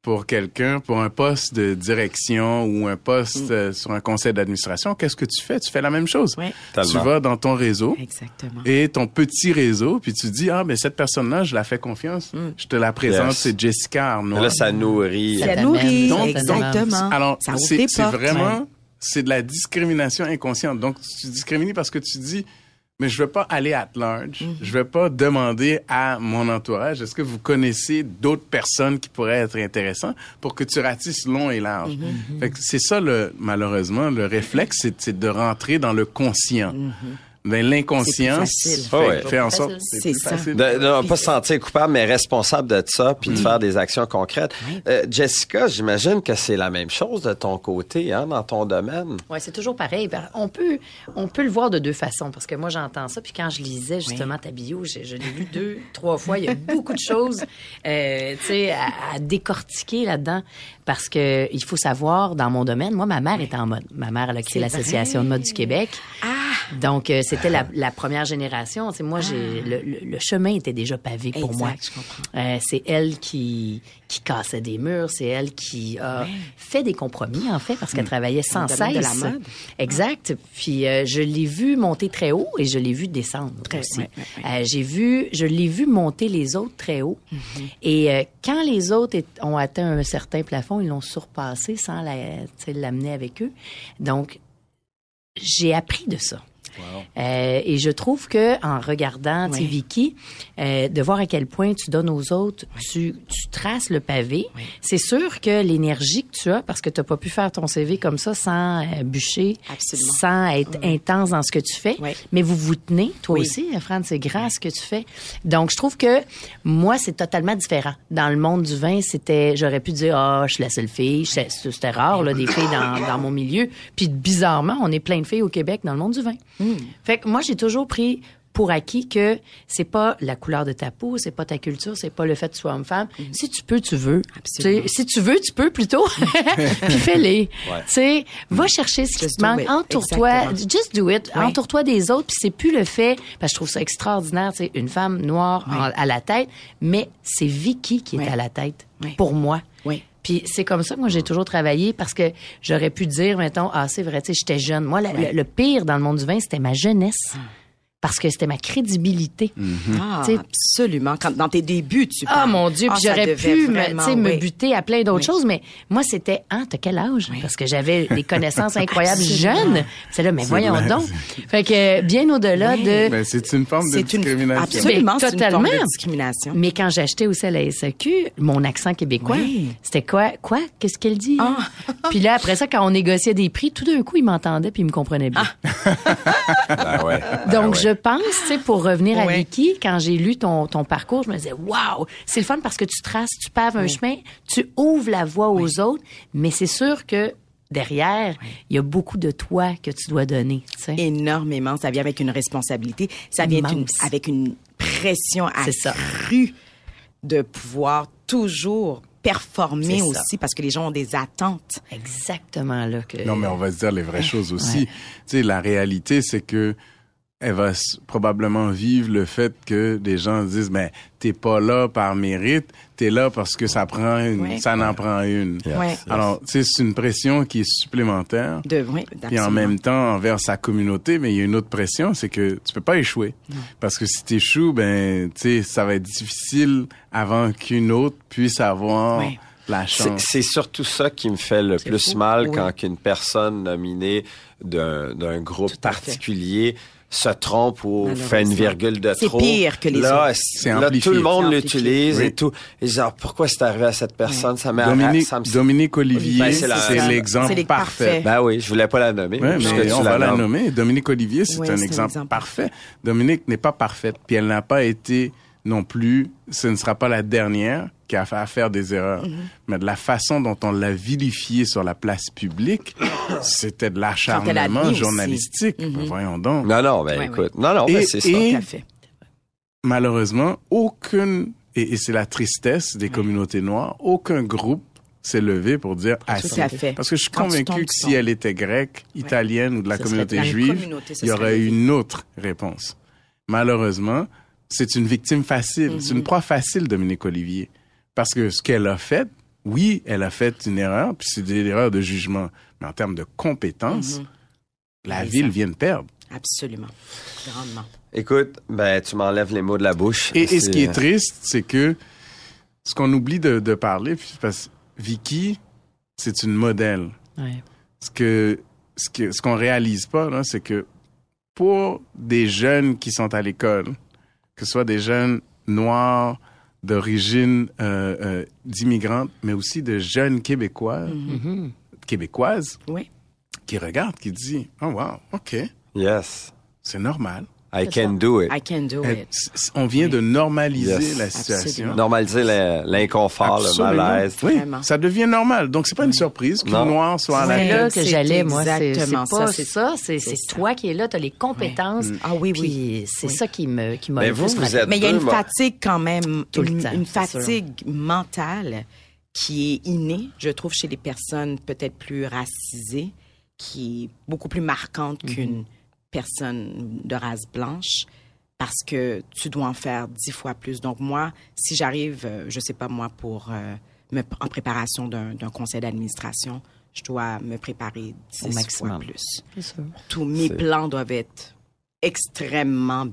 pour quelqu'un pour un poste de direction ou un poste euh, sur un conseil d'administration, qu'est-ce que tu fais? Tu fais la même chose. Tu vas dans ton réseau Exactement. et ton petit réseau, puis tu dis ah mais cette personne-là, je la fais confiance, je te la présente, Yes. c'est Jessica Arnois. Là, ça nourrit. Ça Ça nourrit, donc, exactement. Alors, ça ouvre c'est vraiment, c'est de la discrimination inconsciente. Donc, tu discrimines parce que tu dis, mais je vais pas aller at large. Mhm. Je vais pas demander à mon entourage, est-ce que vous connaissez d'autres personnes qui pourraient être intéressantes pour que tu ratisses long et large? Mhm. Fait que c'est ça, le, malheureusement, le réflexe, c'est de rentrer dans le conscient. L'inconscient C'est facile. fait, Ah ouais. fait en sorte c'est C'est. De, de ne pas se sentir coupable, mais responsable de ça, puis de faire des actions concrètes. Euh, Jessica, j'imagine que c'est la même chose de ton côté, hein, dans ton domaine. Ouais, c'est toujours pareil. Ben, On peut, on peut le voir de deux façons parce que moi j'entends ça puis quand je lisais justement ta bio, je, je l'ai lu deux, trois fois. Il y a beaucoup de choses, euh, tu sais, à, à décortiquer là-dedans parce que il faut savoir dans mon domaine. Moi, ma mère était en mode. Ma mère elle a créé C'est l'association de mode du Québec. Ah! Donc euh, c'était la, la première génération. Tu sais, moi, j'ai le, le- le chemin était déjà pavé pour Exact, moi. je comprends. Euh, c'est elle qui qui cassait des murs, c'est elle qui a fait des compromis en fait parce qu'elle travaillait sans le domaine de cesse. la mode. Exact. Puis euh, je l'ai vu monter très haut et je l'ai vu descendre Très- aussi. ouais, ouais, Euh, j'ai vu, je l'ai vu monter les autres très haut. Mm-hmm. Et quand les autres ont atteint un certain plafond, ils l'ont surpassé sans la- l'amener avec eux. Donc j'ai appris de ça. Euh, et je trouve que en regardant Oui. Vicky, euh, de voir à quel point tu donnes aux autres, tu, tu traces le pavé. Oui. C'est sûr que l'énergie que tu as, parce que tu n'as pas pu faire ton CV comme ça sans euh, bûcher, Absolument. sans être intense dans ce que tu fais, Oui. mais vous vous tenez, toi aussi, Fran, c'est grand ce que tu fais. Donc, je trouve que moi, c'est totalement différent. Dans le monde du vin, c'était, j'aurais pu dire, ah, je suis la seule fille. C'était rare, là, des filles dans, dans mon milieu. Puis, bizarrement, on est plein de filles au Québec dans le monde du vin. Fait que moi, j'ai toujours pris pour acquis que c'est pas la couleur de ta peau, c'est pas ta culture, c'est pas le fait que tu sois homme-femme. Si tu peux, tu veux. Absolument. Tu sais, Si tu veux, tu peux plutôt. Puis fais-les. Tu sais, va chercher ce qui te manque. Entoure-toi. Just do it. Entoure-toi des autres. Puis c'est plus le fait, parce que je trouve ça extraordinaire, tu sais, une femme noire en- à la tête, mais c'est Vicky qui est à la tête. Pour moi. Oui. Puis c'est comme ça que moi j'ai toujours travaillé parce que j'aurais pu dire mettons ah c'est vrai tu sais j'étais jeune moi le, le- le pire dans le monde du vin c'était ma jeunesse parce que c'était ma crédibilité. Ah, Tu sais- absolument. Quand, dans tes débuts, tu Ah parles. mon Dieu, Ah, j'aurais pu me, vraiment, sais, me oui. buter à plein d'autres Oui. choses, mais moi c'était ah t'as quel âge? Parce que j'avais des connaissances incroyables jeunes. C'est là mais voyons donc. Fait que bien au-delà Oui. de Ben, c'est une forme de une discrimination. absolument c'est une forme de totalement. discrimination. mais quand j'achetais aussi à la SAQ, mon accent québécois, Oui. c'était quoi? Quoi? Qu'est-ce qu'elle dit? Ah. Puis là après ça quand on négociait des prix, tout d'un coup il m'entendait puis il me comprenait bien. Ben ouais. Donc, je pense, tu sais, pour revenir à. Vicky, quand j'ai lu ton, ton parcours, je me disais, waouh, c'est le fun parce que tu traces, tu paves un chemin, tu ouvres la voie aux autres, mais c'est sûr que derrière, il y a beaucoup de toi que tu dois donner, tu sais. énormément. Ça vient avec une responsabilité. Ça vient une- avec une pression accrue de pouvoir toujours performer aussi parce que les gens ont des attentes. Exactement là que. Non, mais on va se dire les vraies choses aussi. Tu sais, la réalité, c'est que elle va probablement vivre le fait que des gens disent, ben, t'es pas là par mérite, t'es là parce que ça prend une, ça n'en prend une. Yes. Alors, tu sais, c'est une pression qui est supplémentaire. De, oui, Puis en même temps, envers sa communauté, mais il y a une autre pression, c'est que tu peux pas échouer. Parce que si tu échoues, ben, tu sais, ça va être difficile avant qu'une autre puisse avoir la C'est chance. c'est surtout ça qui me fait le plus fou. mal Oui. quand qu'une personne nominée d'un d'un groupe particulier se trompe ou fait une virgule de C'est trop. pire que les là, autres. c'est- C'est là, tout le monde C'est l'utilise et tout. Et genre, pourquoi c'est arrivé à cette personne? Ça m'a Dominique, ça me- Dominique Olivier, Ben, c'est c'est c'est l'exemple c'est parfait. parfaits. Ben oui, je voulais pas la nommer. Ouais, puisque mais on va la nommer. Dominique Olivier, c'est Oui, un c'est un exemple, exemple parfait. Dominique n'est pas parfaite, puis elle n'a pas été non plus, ce ne sera pas la dernière qui a fait à faire des erreurs. Mm-hmm. Mais de la façon dont on l'a vilifiée sur la place publique, c'était de l'acharnement journalistique. Mhm. Ben, Voyons donc. Non, non, ben Ouais, écoute. Non, non, Et- ben, c'est ça. et- fait. Malheureusement, aucune, et, et c'est la tristesse des communautés noires, aucun groupe s'est levé pour dire assez. à fait. Parce que je suis convaincu que si elle était grecque, italienne ou de la Ce communauté juive, communauté, il y aurait levé. une autre réponse. Malheureusement, c'est une victime facile. C'est Mhm. une proie facile, Dominique Olivier. Parce que ce qu'elle a fait, oui, elle a fait une erreur, puis c'est des erreurs de jugement. Mais en termes de compétences, la Oui, ville ça. vient de perdre. Absolument. Grandement. Écoute, ben tu m'enlèves les mots de la bouche. Et, et ce C'est- qui est triste, c'est que ce qu'on oublie de, de parler, puis parce que Vicky, c'est une modèle. Ouais. Ce que ce que ce qu'on réalise pas, là, c'est que pour des jeunes qui sont à l'école, que ce soit des jeunes noirs d'origine euh, euh, d'immigrants, mais aussi de jeunes québécois, Mhm. québécoises, Oui. qui regardent, qui disent, oh wow, ok, Yes. c'est normal. I can do it. I can do Euh, it. On vient de normaliser Yes. la situation. Absolument. Normaliser l'in- l'inconfort, le malaise. Oui, Vraiment. ça devient normal. Donc, c'est pas une surprise qu'une Non. noire soit à la C'est là que j'allais, moi. C'est pas ça, c'est- toi qui es là, tu as les compétences. Ah oui, oui. C'est Oui. ça qui me qui m'a Mais le vous, êtes Mais il y a une fatigue quand même, Tout le une, temps, une fatigue mentale qui est innée, je trouve, chez les personnes peut-être plus racisées, qui est beaucoup plus marquante Mhm. qu'une personne de race blanche, parce que tu dois en faire dix fois plus. Donc moi, si j'arrive, euh, je sais pas moi, pour euh, me, en préparation d'un conseil d'administration, je dois me préparer dix fois plus. Tous mes plans doivent être extrêmement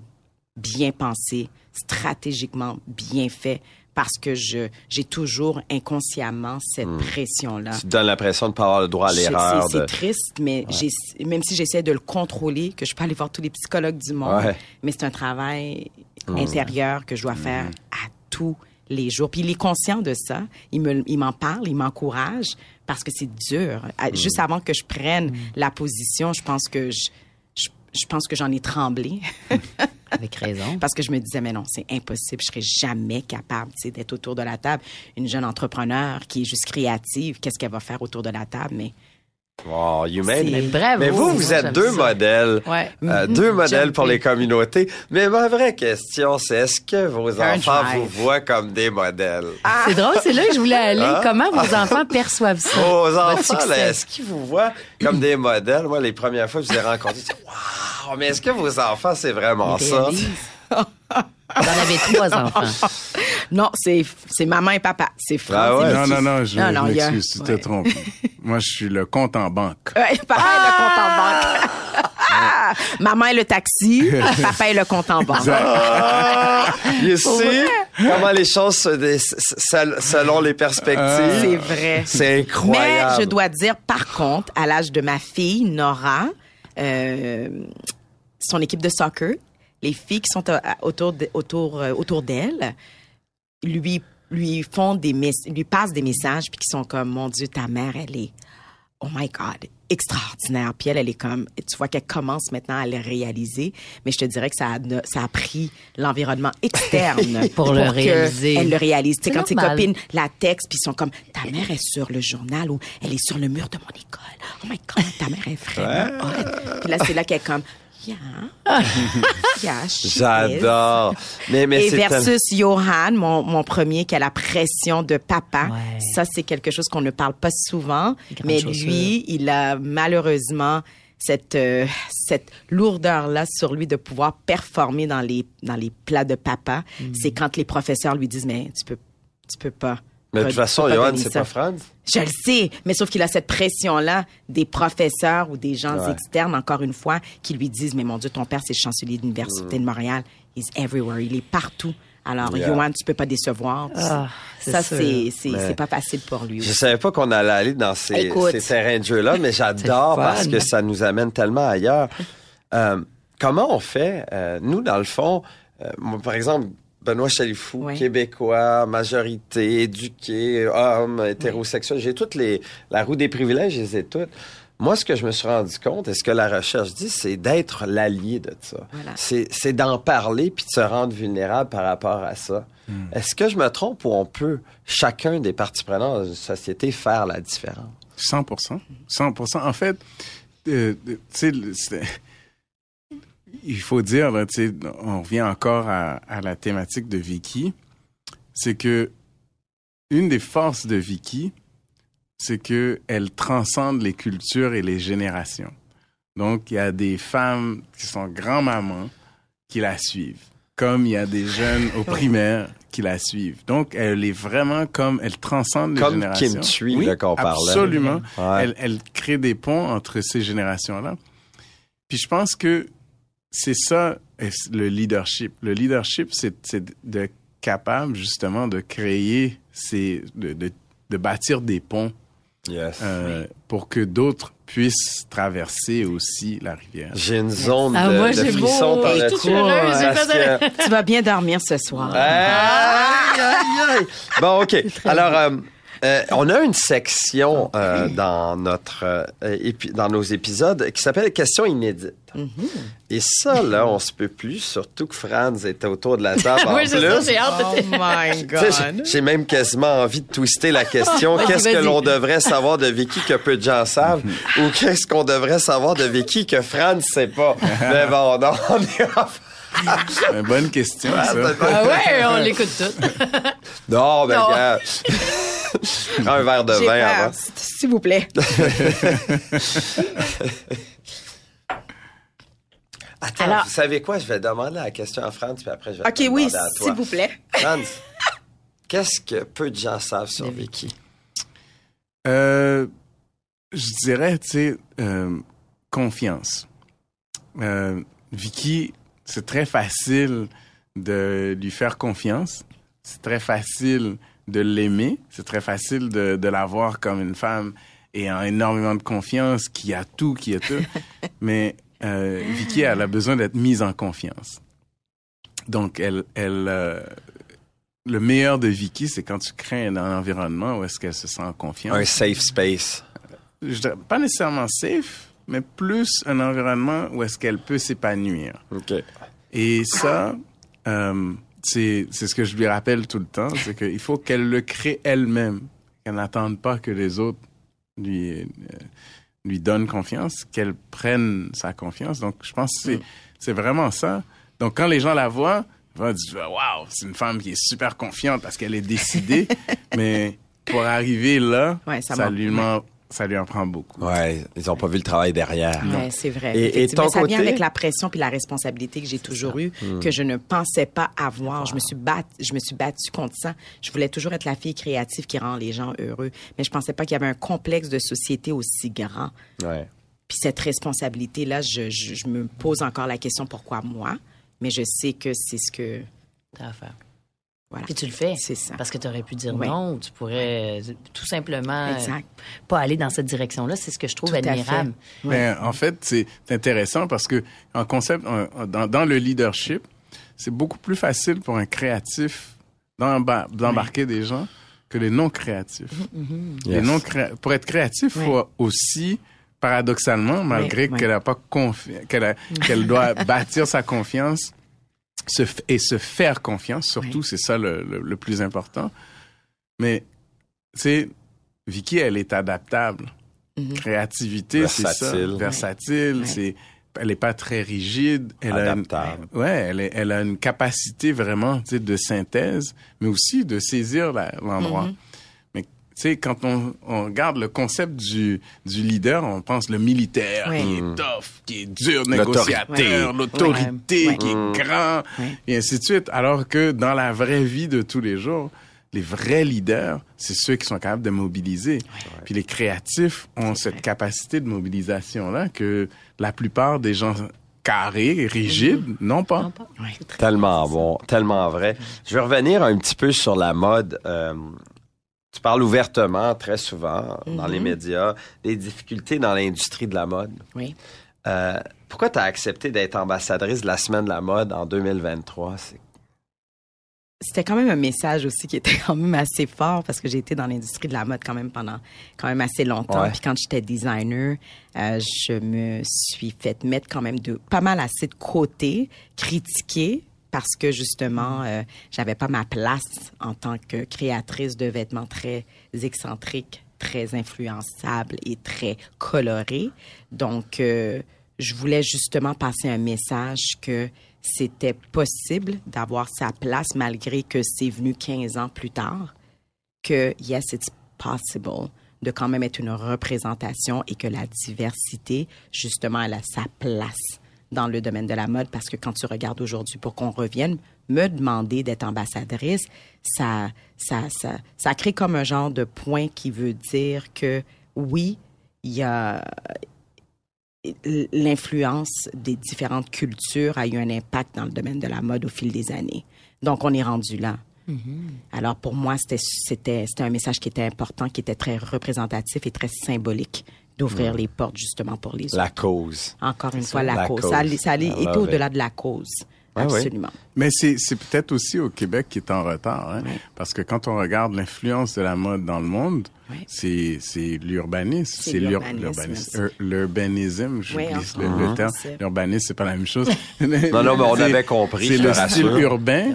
bien pensés, stratégiquement bien faits, parce que je j'ai toujours inconsciemment cette pression-là. Tu te donnes l'impression de ne pas avoir le droit à l'erreur. C'est de- triste, mais j'ai- même si j'essaie de le contrôler, que je peux aller voir tous les psychologues du monde, Ouais. mais c'est un travail intérieur que je dois faire à tous les jours. Puis il est conscient de ça. Il me, il m'en parle, il m'encourage parce que c'est dur. Juste avant que je prenne la position, je pense que je, je, pense que j'en ai tremblé Avec raison. parce que je me disais mais non, c'est impossible, je serais jamais capable, tu sais, d'être autour de la table. Une jeune entrepreneur qui est juste créative, qu'est-ce qu'elle va faire autour de la table? Mais C'est- it. Bravo. Mais vous, vous êtes deux ça. modèles. Ouais. Euh, Mhm. deux modèles pour les communautés. Mais ma vraie question, c'est est-ce que vos Un enfants drive. vous voient comme des modèles? C'est drôle, c'est là que je voulais aller. Ah. Comment vos enfants perçoivent ça? Vos enfants, est-ce qu'ils vous voient comme des modèles? Moi, les premières fois que je vous ai rencontrés, je dis, waouh, mais est-ce que vos enfants, c'est vraiment ça? Vous en avez trois enfants. Non, c'est c'est maman et papa. C'est France Ah ouais? Non, non, non, je, Non, non, m'excuse, tu te ouais. trompes. Moi, je suis le compte en banque. Ouais, papa est le compte en banque. maman est le taxi, papa est le compte en banque. Ah, you see? comment les choses se selon les perspectives. C'est vrai. C'est incroyable. Mais je dois dire, par contre, à l'âge de ma fille, Nora, euh, son équipe de soccer, les filles qui sont euh, autour de- autour euh, autour d'elle, lui lui font des lui passent des messages puis qui sont comme mon Dieu, ta mère, elle est oh my God, extraordinaire. Puis elle, elle est comme, tu vois qu'elle commence maintenant à le réaliser, mais je te dirais que ça a, ça a pris l'environnement externe Pour le réaliser. Elle le réalise. Tu sais, C'est quand ses normal. copines la textent, puis ils sont comme, ta mère est sur le journal ou elle est sur le mur de mon école. Oh my God, ta mère est vraiment hot. Puis là, c'est là qu'elle est comme, yeah, yeah. J'adore. Mais, mais Et versus Johan, mon, mon premier, qui a la pression de papa. Ouais. Ça, c'est quelque chose qu'on ne parle pas souvent. Mais lui, il a malheureusement cette, euh, cette lourdeur-là sur lui de pouvoir performer dans les, dans les plats de papa. Mm. C'est quand les professeurs lui disent, mais tu peux, tu peux pas. Mais de toute façon, Johan, c'est pas Franz. Je le sais, mais sauf qu'il a cette pression-là des professeurs ou des gens Ouais. externes, encore une fois, qui lui disent, mais mon Dieu, ton père, c'est le chancelier de l'Université de Montréal. He's everywhere. Il est partout. Alors. Yeah. Johan, tu peux pas décevoir. Ah, ça, c'est, pas facile pour lui. Je aussi. savais pas qu'on allait aller dans ces, Écoute. ces terrains de jeu-là, mais j'adore parce que ça nous amène tellement ailleurs. Euh, comment on fait, euh, nous, dans le fond, euh, moi, par exemple, Benoît Chalifou, Oui. québécois, majorité, éduqué, homme, hétérosexuel, j'ai toutes les, la roue des privilèges, je les ai toutes. Moi, ce que je me suis rendu compte, et ce que la recherche dit, c'est d'être l'allié de ça. Voilà. C'est, c'est d'en parler puis de se rendre vulnérable par rapport à ça. Est-ce que je me trompe ou on peut, chacun des parties prenantes dans une société, faire la différence? 100% 100% En fait, euh, tu sais, il faut dire, là, on revient encore à, à la thématique de Vicky, c'est que une des forces de Vicky, c'est que elle transcende les cultures et les générations. Donc, il y a des femmes qui sont grand-mamans qui la suivent, comme il y a des jeunes au primaire qui la suivent. Donc, elle est vraiment comme, elle transcende les Comme générations. Kim Thuy, oui, parlait. Absolument. Ouais. Elle, elle crée des ponts entre ces générations-là. Puis je pense que c'est ça le leadership. Le leadership, c'est de capable justement de créer ces, de, de, de bâtir des ponts Yes. euh, pour que d'autres puissent traverser aussi la rivière. J'ai une zone Ah, de, moi, de beau. par que- Tu vas bien dormir ce soir. Aïe, aïe, aïe. Bon, OK. Alors, euh, euh, on a une section euh, dans notre euh, épi- dans nos épisodes qui s'appelle Questions inédites. Et ça, là, on se peut plus, surtout que Franz était autour de la table en Oui, c'est ça, plus. j'ai hâte de Oh my sais, j'ai- J'ai même quasiment envie de twister la question. Vas-y, Qu'est-ce que l'on devrait savoir de Vicky que peu de gens savent? ou qu'est-ce qu'on devrait savoir de Vicky que Franz sait pas? Mais bon, non, on est en- Euh, bonne question, ça. Ah ouais, on l'écoute tout. Non, ben, Non. gars. Un verre de vin avant. S'il vous plaît. Attends, Alors- vous savez quoi? Je vais demander la question à Franz, puis après, je vais OK, te oui, demander à toi. s'il vous plaît. Franz, qu'est-ce que peu de gens savent sur Vicky? Euh, je dirais, tu sais, euh, confiance. Euh, Vicky, c'est très facile de lui faire confiance. C'est très facile de l'aimer. C'est très facile de, de la voir comme une femme ayant énormément de confiance, qui a tout, qui a tout. Mais euh, Vicky, elle a besoin d'être mise en confiance. Donc, elle, elle, euh, le meilleur de Vicky, c'est quand tu crées un environnement où est-ce qu'elle se sent en confiance. Un safe space. Je dirais pas nécessairement safe, mais plus un environnement où est-ce qu'elle peut s'épanouir. OK. Et ça, euh, c'est c'est ce que je lui rappelle tout le temps, c'est qu'il faut qu'elle le crée elle-même, qu'elle n'attende pas que les autres lui, euh, lui donne confiance, qu'elle prenne sa confiance. Donc, je pense que c'est, c'est vraiment ça. Donc, quand les gens la voient, ils vont dire, waouh, c'est une femme qui est super confiante parce qu'elle est décidée. Mais pour arriver là, Ouais, ça lui man- ça lui en prend beaucoup. Ouais, ils ont pas vu le travail derrière. Ouais, c'est vrai. Et- et ton ça vient avec la pression puis la responsabilité que j'ai toujours eue, Hmm. que je ne pensais pas avoir. Je me suis battue, je me suis battue contre ça. Je voulais toujours être la fille créative qui rend les gens heureux, mais je pensais pas qu'il y avait un complexe de société aussi grand. Ouais. Puis cette responsabilité-là, je, je, je me pose encore la question pourquoi moi, mais je sais que c'est ce que T'as à faire. Voilà. Puis tu le fais. C'est ça. Parce que tu aurais pu dire Oui. non, ou tu pourrais euh, tout simplement euh, Exact. pas aller dans cette direction-là. C'est ce que je trouve Tout admirable. Mais en fait, c'est intéressant parce que en concept, dans, dans le leadership, c'est beaucoup plus facile pour un créatif d'emba- d'embarquer des gens que les non créatifs. Les Yes. non créa- pour être créatif, Ouais. faut aussi paradoxalement, malgré qu'elle a pas qu'elle doit bâtir sa confiance se et se faire confiance, surtout, c'est ça le, le- le plus important. Mais, tu sais, Vicky, elle est adaptable. Créativité, c'est ça. Versatile. Versatile, Ouais. c'est... Elle est pas très rigide. Elle Adaptable. A une, ouais, elle, est- elle a une capacité vraiment, tu sais, de synthèse, mais aussi de saisir l'endroit. Mais tu sais, quand on, on regarde le concept du, du leader, on pense le militaire qui est tough, qui est dur négociateur, l'autorité, qui est grand, Ouais. et ainsi de suite. Alors que dans la vraie vie de tous les jours, les vrais leaders, c'est ceux qui sont capables de mobiliser. Puis les créatifs ont cette capacité de mobilisation-là que la plupart des gens carrés, rigides, n'ont pas. Non, pas. Tellement bon, tellement vrai. Je vais revenir un petit peu sur la mode. Euh, tu parles ouvertement, très souvent, dans les médias, des difficultés dans l'industrie de la mode. Oui. Euh, pourquoi tu as accepté d'être ambassadrice de la semaine de la mode en 2023? C'est- C'était quand même un message aussi qui était quand même assez fort parce que j'ai été dans l'industrie de la mode quand même pendant quand même assez longtemps. Ouais. Puis quand j'étais designer, euh, je me suis fait mettre quand même de pas mal assez de côté, critiquer parce que justement euh, j'avais pas ma place en tant que créatrice de vêtements très excentriques, très influençables et très colorés. Donc euh, je voulais justement passer un message que c'était possible d'avoir sa place malgré que c'est venu 15 ans plus tard, que yes, it's possible de quand même être une représentation et que la diversité, justement, elle a sa place dans le domaine de la mode parce que quand tu regardes aujourd'hui, pour qu'on revienne me demander d'être ambassadrice, ça, ça, ça, ça crée comme un genre de point qui veut dire que oui, il y a l'influence des différentes cultures a eu un impact dans le domaine de la mode au fil des années. Donc, on est rendu là. Alors, pour moi, c'était, c'était, c'était un message qui était important, qui était très représentatif et très symbolique d'ouvrir les portes justement pour les La autres. cause. Encore une fois, la, La cause. cause. Ça, allait- ça allait- était au-delà de la cause. Ah oui. Mais c'est, c'est peut-être aussi au Québec qui est en retard, hein? parce que quand on regarde l'influence de la mode dans le monde, Oui. c'est, c'est l'urbanisme, C'est c'est, l'ur- l'urbanisme l'urbanisme, j'oublie Oui, le, en le terme. L'urbanisme, c'est pas la même chose. non, non, mais on avait compris, C'est je le style rassure. urbain,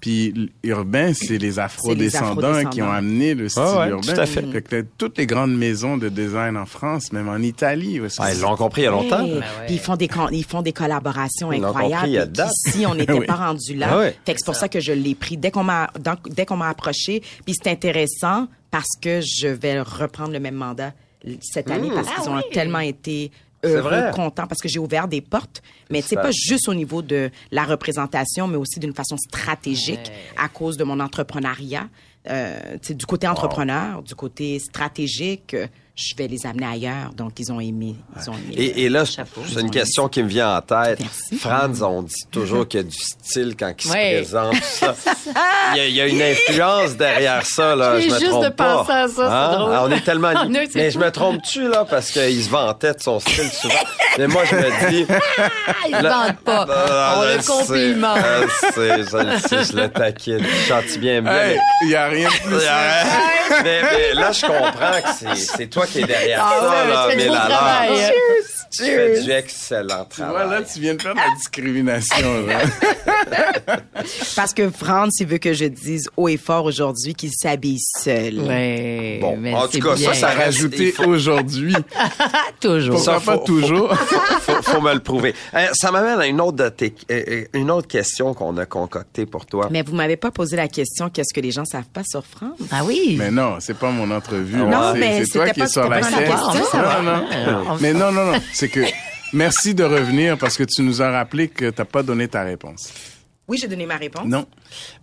puis l'urbain, c'est les afro-descendants qui ont amené le style ouais, urbain. tout à fait. que toutes les grandes maisons de design en France, même en Italie. aussi. Ah, ils l'ont compris il y a longtemps. Hey, Ben ouais. Puis ils font des ils font des collaborations Ils l'ont incroyables. compris il y a et date. Ici, on n'était pas rendu là. Ah ouais. Fait que c'est pour ça que je l'ai pris dès qu'on m'a dès qu'on m'a approché. Puis c'est intéressant parce que je vais reprendre le même mandat cette année parce qu'ils Ah ont oui. tellement été heureux, contents parce que j'ai ouvert des portes. Mais c'est pas juste au niveau de la représentation, mais aussi d'une façon stratégique à cause de mon entrepreneuriat. Euh, tu sais, du côté entrepreneur, du côté stratégique, euh, je vais les amener ailleurs. Donc, ils ont aimé. Ils ont aimé Et, et là, c'est une question qui me vient en tête. Merci. Franz, on dit toujours qu'il y a du style quand il Ouais. se présente. ça. Il, y a, il y a une influence derrière ça. Là. Je me juste trompe de pas. penser à ça, c'est Hein? drôle. Ah, On est tellement... Ah, non, mais je me trompe-tu, là? Parce qu'il se vantait de son style souvent? Mais moi, je me dis... Ah, ils ne Là- vendent pas. Ah, On je le complimente. Je le sais, je le sais, je le taquine. Je chante bien il y a rien de plus mais, mais là, je comprends que c'est- c'est toi qui es derrière Ah ça, là, mais. Tu fais du excellent travail. là, tu viens de faire de la discrimination. Là. Parce que Franz, il veut que je dise haut et fort aujourd'hui qu'il s'habille seul. Ouais. Bon, mais en c'est tout cas, ça, bien. ça il faut- aujourd'hui. toujours. Pourquoi Ça, pas faut- toujours? faut, faut me le prouver. Euh, ça m'amène à une autre, de tes- euh, euh, une autre question qu'on a concoctée pour toi. Mais vous m'avez pas posé la question qu'est-ce que les gens savent pas sur Franz? Ah oui. Mais non, c'est pas mon entrevue. Non, là. mais c'est toi qui pas- es sur la pas scène. Non, non. On- Mais non, non, non. C'est que merci de revenir parce que tu nous as rappelé que t'as pas donné ta réponse. Oui, j'ai donné ma réponse. Non.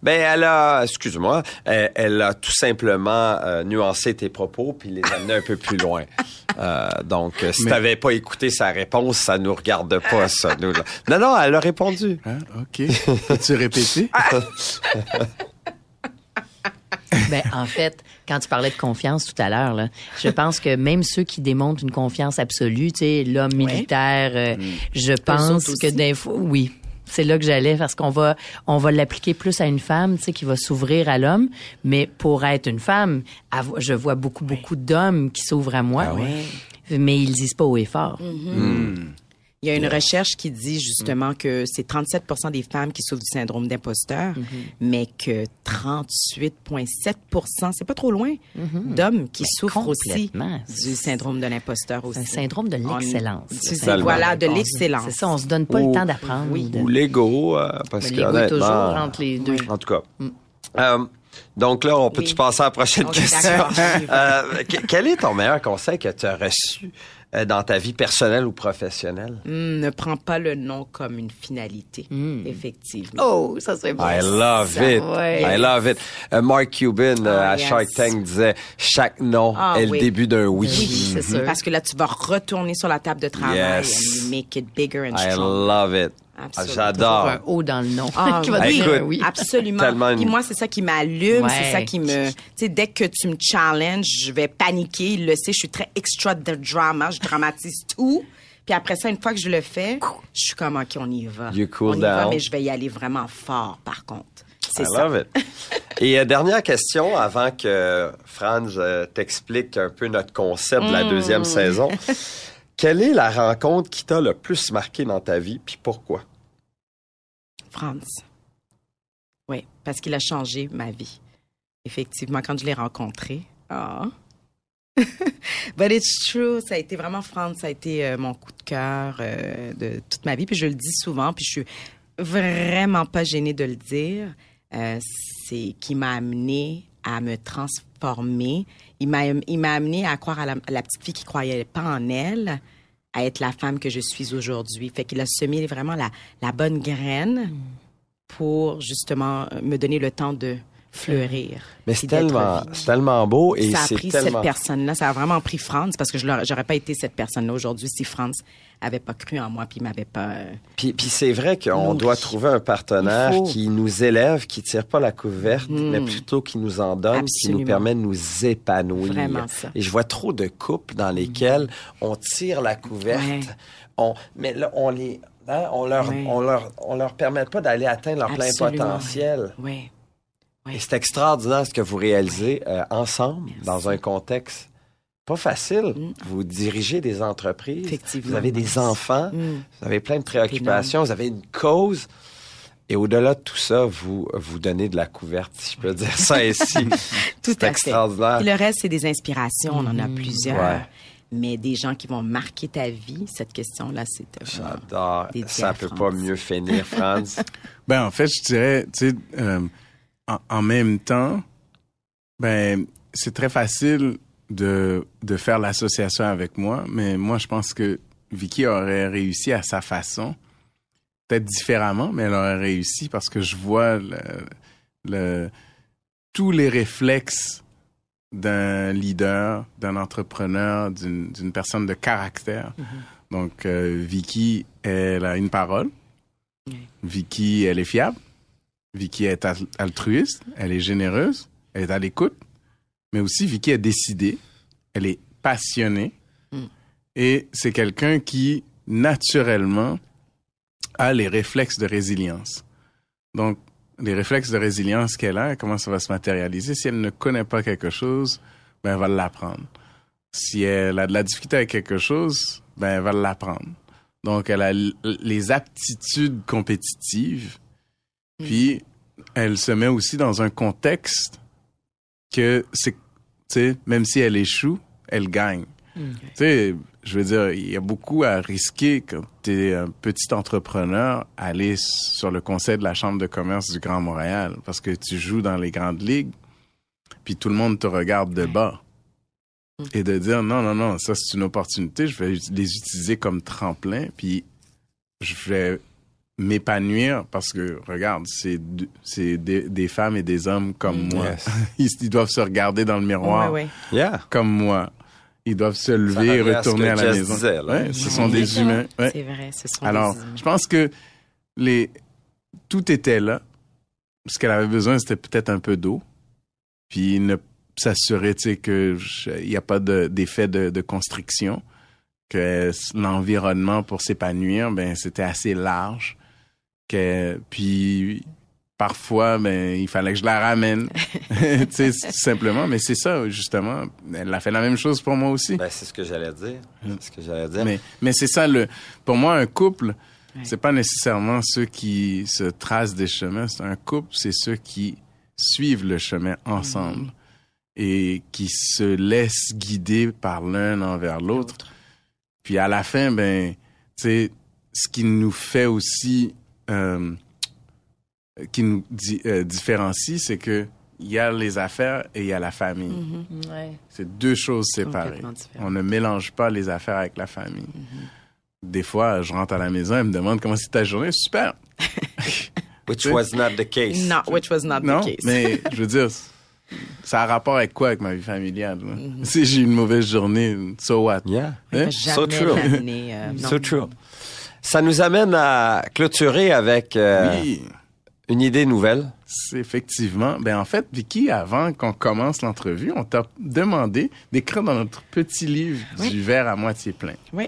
Ben, elle a, excuse-moi, elle, elle a tout simplement euh, nuancé tes propos puis les amené un peu plus loin. Euh, donc, euh, si Mais- t'avais pas écouté sa réponse, ça nous regarde pas, ça. Nous, là. Non, non, elle a répondu. Hein? OK. Peux-tu répéter? Ben, en fait, quand tu parlais de confiance tout à l'heure, je pense que même ceux qui démontrent une confiance absolue, tu sais, l'homme militaire, euh, je pense que fois, oui. C'est là que j'allais parce qu'on va on va l'appliquer plus à une femme, tu sais, qui va s'ouvrir à l'homme, mais pour être une femme, je vois beaucoup beaucoup d'hommes qui s'ouvrent à moi, mais ils disent pas haut et fort. Il y a une recherche qui dit justement que c'est 37% des femmes qui souffrent du syndrome d'imposteur, mais que 38,7 c'est pas trop loin, d'hommes qui souffrent aussi du syndrome de l'imposteur aussi. C'est un syndrome de On- l'excellence. Voilà, de On- l'excellence. C'est ça, on se donne pas Ou- le temps d'apprendre. oui. Ou l'ego, euh, parce que honnêtement, toujours entre les deux. En tout cas. Euh, donc là, on peut-tu Oui. passer à la prochaine On est question? Euh, que- quel est ton meilleur conseil que tu as reçu dans ta vie personnelle ou professionnelle? Hmm, ne prends pas le nom comme une finalité, effectivement. Oh, ça c'est bon. I love Ça, it. ouais. I love it. Euh, Mark Cuban euh, Ah, à yes. Shark Tank disait chaque non Ah, est le début d'un oui. Oui, c'est sûr. Parce que là, tu vas retourner sur la table de travail Yes. and you make it bigger and I strong. love it. Absolument. J'adore. un haut dans le nom. Ah, qui va oui. dire Écoute, oui. Absolument. Tellement Puis moi, c'est ça qui m'allume, Ouais. c'est ça qui me... Tu sais, dès que tu me challenges, je vais paniquer. Il le sait, je suis très extra de drama, je dramatise tout. Puis après ça, une fois que je le fais, je suis comme, OK, on y va. You cool on y va, down. mais je vais y aller vraiment fort, par contre. C'est I ça. love it. Et euh, dernière question avant que Franz euh, t'explique un peu notre concept de la Mm. deuxième saison. Quelle est la rencontre qui t'a le plus marqué dans ta vie, puis pourquoi? Franz. Oui, parce qu'il a changé ma vie. Effectivement, quand je l'ai rencontré. Ah. But it's true, ça a été vraiment Franz, ça a été euh, mon coup de cœur euh, de toute ma vie. Puis je le dis souvent, puis je suis vraiment pas gênée de le dire. Euh, c'est qui m'a amené à me transformer. Il m'a, il m'a amené à croire à la, petite fille qui croyait pas en elle, à être la femme que je suis aujourd'hui. Fait qu'il a semé vraiment la, la bonne graine pour justement me donner le temps de fleurir. Mais c'est tellement, beau et ça a pris tellement... cette personne-là, ça a vraiment pris Franz parce que je j'aurais pas été cette personne-là aujourd'hui si Franz avait pas cru en moi puis m'avait pas. euh, Puis, puis c'est vrai qu'on doit trouver un partenaire faut. qui nous élève, qui tire pas la couverte, mais plutôt qui nous en donne, qui nous permet de nous épanouir. Vraiment ça. Et je vois trop de couples dans lesquels on tire la couverte, Ouais. on, mais là, on les... hein, on leur, on leur, on leur permet pas d'aller atteindre leur plein potentiel. Ouais. C'est extraordinaire ce que vous réalisez euh, ensemble dans un contexte pas facile. Vous dirigez des entreprises, Mm. Effectivement. vous avez des enfants, Mm. vous avez plein de préoccupations, vous avez une cause. Et au-delà de tout ça, vous vous donnez de la couverte, si je peux dire ça ici. Tout c'est à fait. extraordinaire. Puis le reste, c'est des inspirations. On en a plusieurs. Ouais. Mais des gens qui vont marquer ta vie, cette question-là, vraiment J'adore. Ça peut France. pas mieux finir, Franz. Ben, en fait, je dirais, tu sais, euh, en, en même temps, ben, c'est très facile de, de faire l'association avec moi, mais moi, je pense que Vicky aurait réussi à sa façon, peut-être différemment, mais elle aurait réussi parce que je vois le, le- tous les réflexes d'un leader, d'un entrepreneur, d'une personne de caractère. Donc, euh, Vicky, elle a une parole. Vicky, elle est fiable. Vicky est al- altruiste. Elle est généreuse. Elle est à l'écoute. Mais aussi, Vicky est décidée. Elle est passionnée. Et c'est quelqu'un qui, naturellement, a les réflexes de résilience. Donc, les réflexes de résilience qu'elle a, comment ça va se matérialiser? Si elle ne connaît pas quelque chose, ben, elle va l'apprendre. Si elle a de la difficulté avec quelque chose, ben, elle va l'apprendre. Donc, elle a les aptitudes compétitives. Puis, elle se met aussi dans un contexte que c'est, tu sais, même si elle échoue, elle gagne. Tu sais, je veux dire, il y a beaucoup à risquer quand tu es un petit entrepreneur, aller sur le conseil de la Chambre de commerce du Grand Montréal parce que tu joues dans les grandes ligues, puis tout le monde te regarde de bas. Et de dire, non, non, non, ça c'est une opportunité, je vais les utiliser comme tremplin, puis je vais m'épanouir parce que, regarde, c'est des, des femmes et des hommes comme moi. Yes. Ils, ils doivent se regarder dans le miroir Ouais, ouais. Yeah. comme moi. Ils doivent se lever et revient à ce retourner que à la Jess maison. disait, là. Ouais, ce sont des humains. Ouais. C'est vrai, ce sont Alors, des je pense que les tout était là. Ce qu'elle avait besoin, c'était peut-être un peu d'eau. Puis ne s'assurer, tu sais, que je- il n'y a pas de- d'effet de, de constriction, que l'environnement pour s'épanouir, ben c'était assez large. Que puis parfois, ben il fallait que je la ramène, tu sais, tout simplement. Mais c'est ça, justement. Elle a fait la même chose pour moi aussi. Ben, c'est ce que j'allais dire. C'est ce que j'allais dire. Mais, mais c'est ça, le, pour moi, un couple, c'est pas nécessairement ceux qui se tracent des chemins. C'est un couple, c'est ceux qui suivent le chemin ensemble et qui se laissent guider par l'un envers l'autre. Puis à la fin, ben, tu sais, ce qui nous fait aussi, qui nous di- euh, différencie, c'est que il y a les affaires et il y a la famille. Ouais. C'est deux choses séparées. On ne mélange pas les affaires avec la famille. Des fois, je rentre à la maison et me demande comment c'est ta journée. Super. Which was not the case. No, which was not Non, the case. mais je veux dire, ça a rapport avec quoi avec ma vie familiale? là? Si j'ai une mauvaise journée, so what? Yeah. Hein? Jamais So true. euh, non. So true. Ça nous amène à clôturer avec euh, Oui, une idée nouvelle. c'est effectivement. Ben en fait, Vicky, avant qu'on commence l'entrevue, on t'a demandé d'écrire dans notre petit livre Oui. du verre à moitié plein. Oui.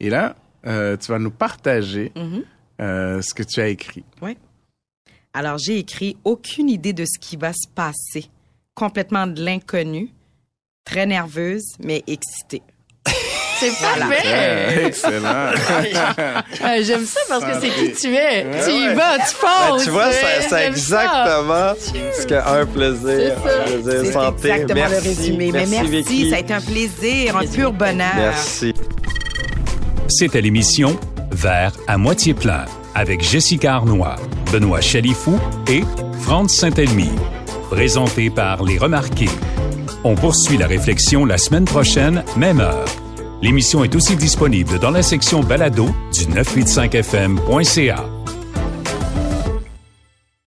Et là, euh, tu vas nous partager Mhm. euh, ce que tu as écrit. Alors, j'ai écrit aucune idée de ce qui va se passer. Complètement de l'inconnu. Très nerveuse, mais excitée. C'est parfait. Excellent. Euh, J'aime ça parce que c'est qui tu es. Ouais, tu y ouais. vas, tu Ben, fonces. tu vois, c'est ça. exactement ce qu'un plaisir, un plaisir C'est santé. exactement merci, le résumé. Mais merci, Vicky. ça a été un plaisir, un pur bonheur. Merci. C'était l'émission Vert à moitié plein avec Jessica Arnois, Benoît Chalifou et Franz Saint-Elmy. Présenté par Les Remarqués. On poursuit la réflexion la semaine prochaine, même heure. L'émission est aussi disponible dans la section balado du 985fm.ca.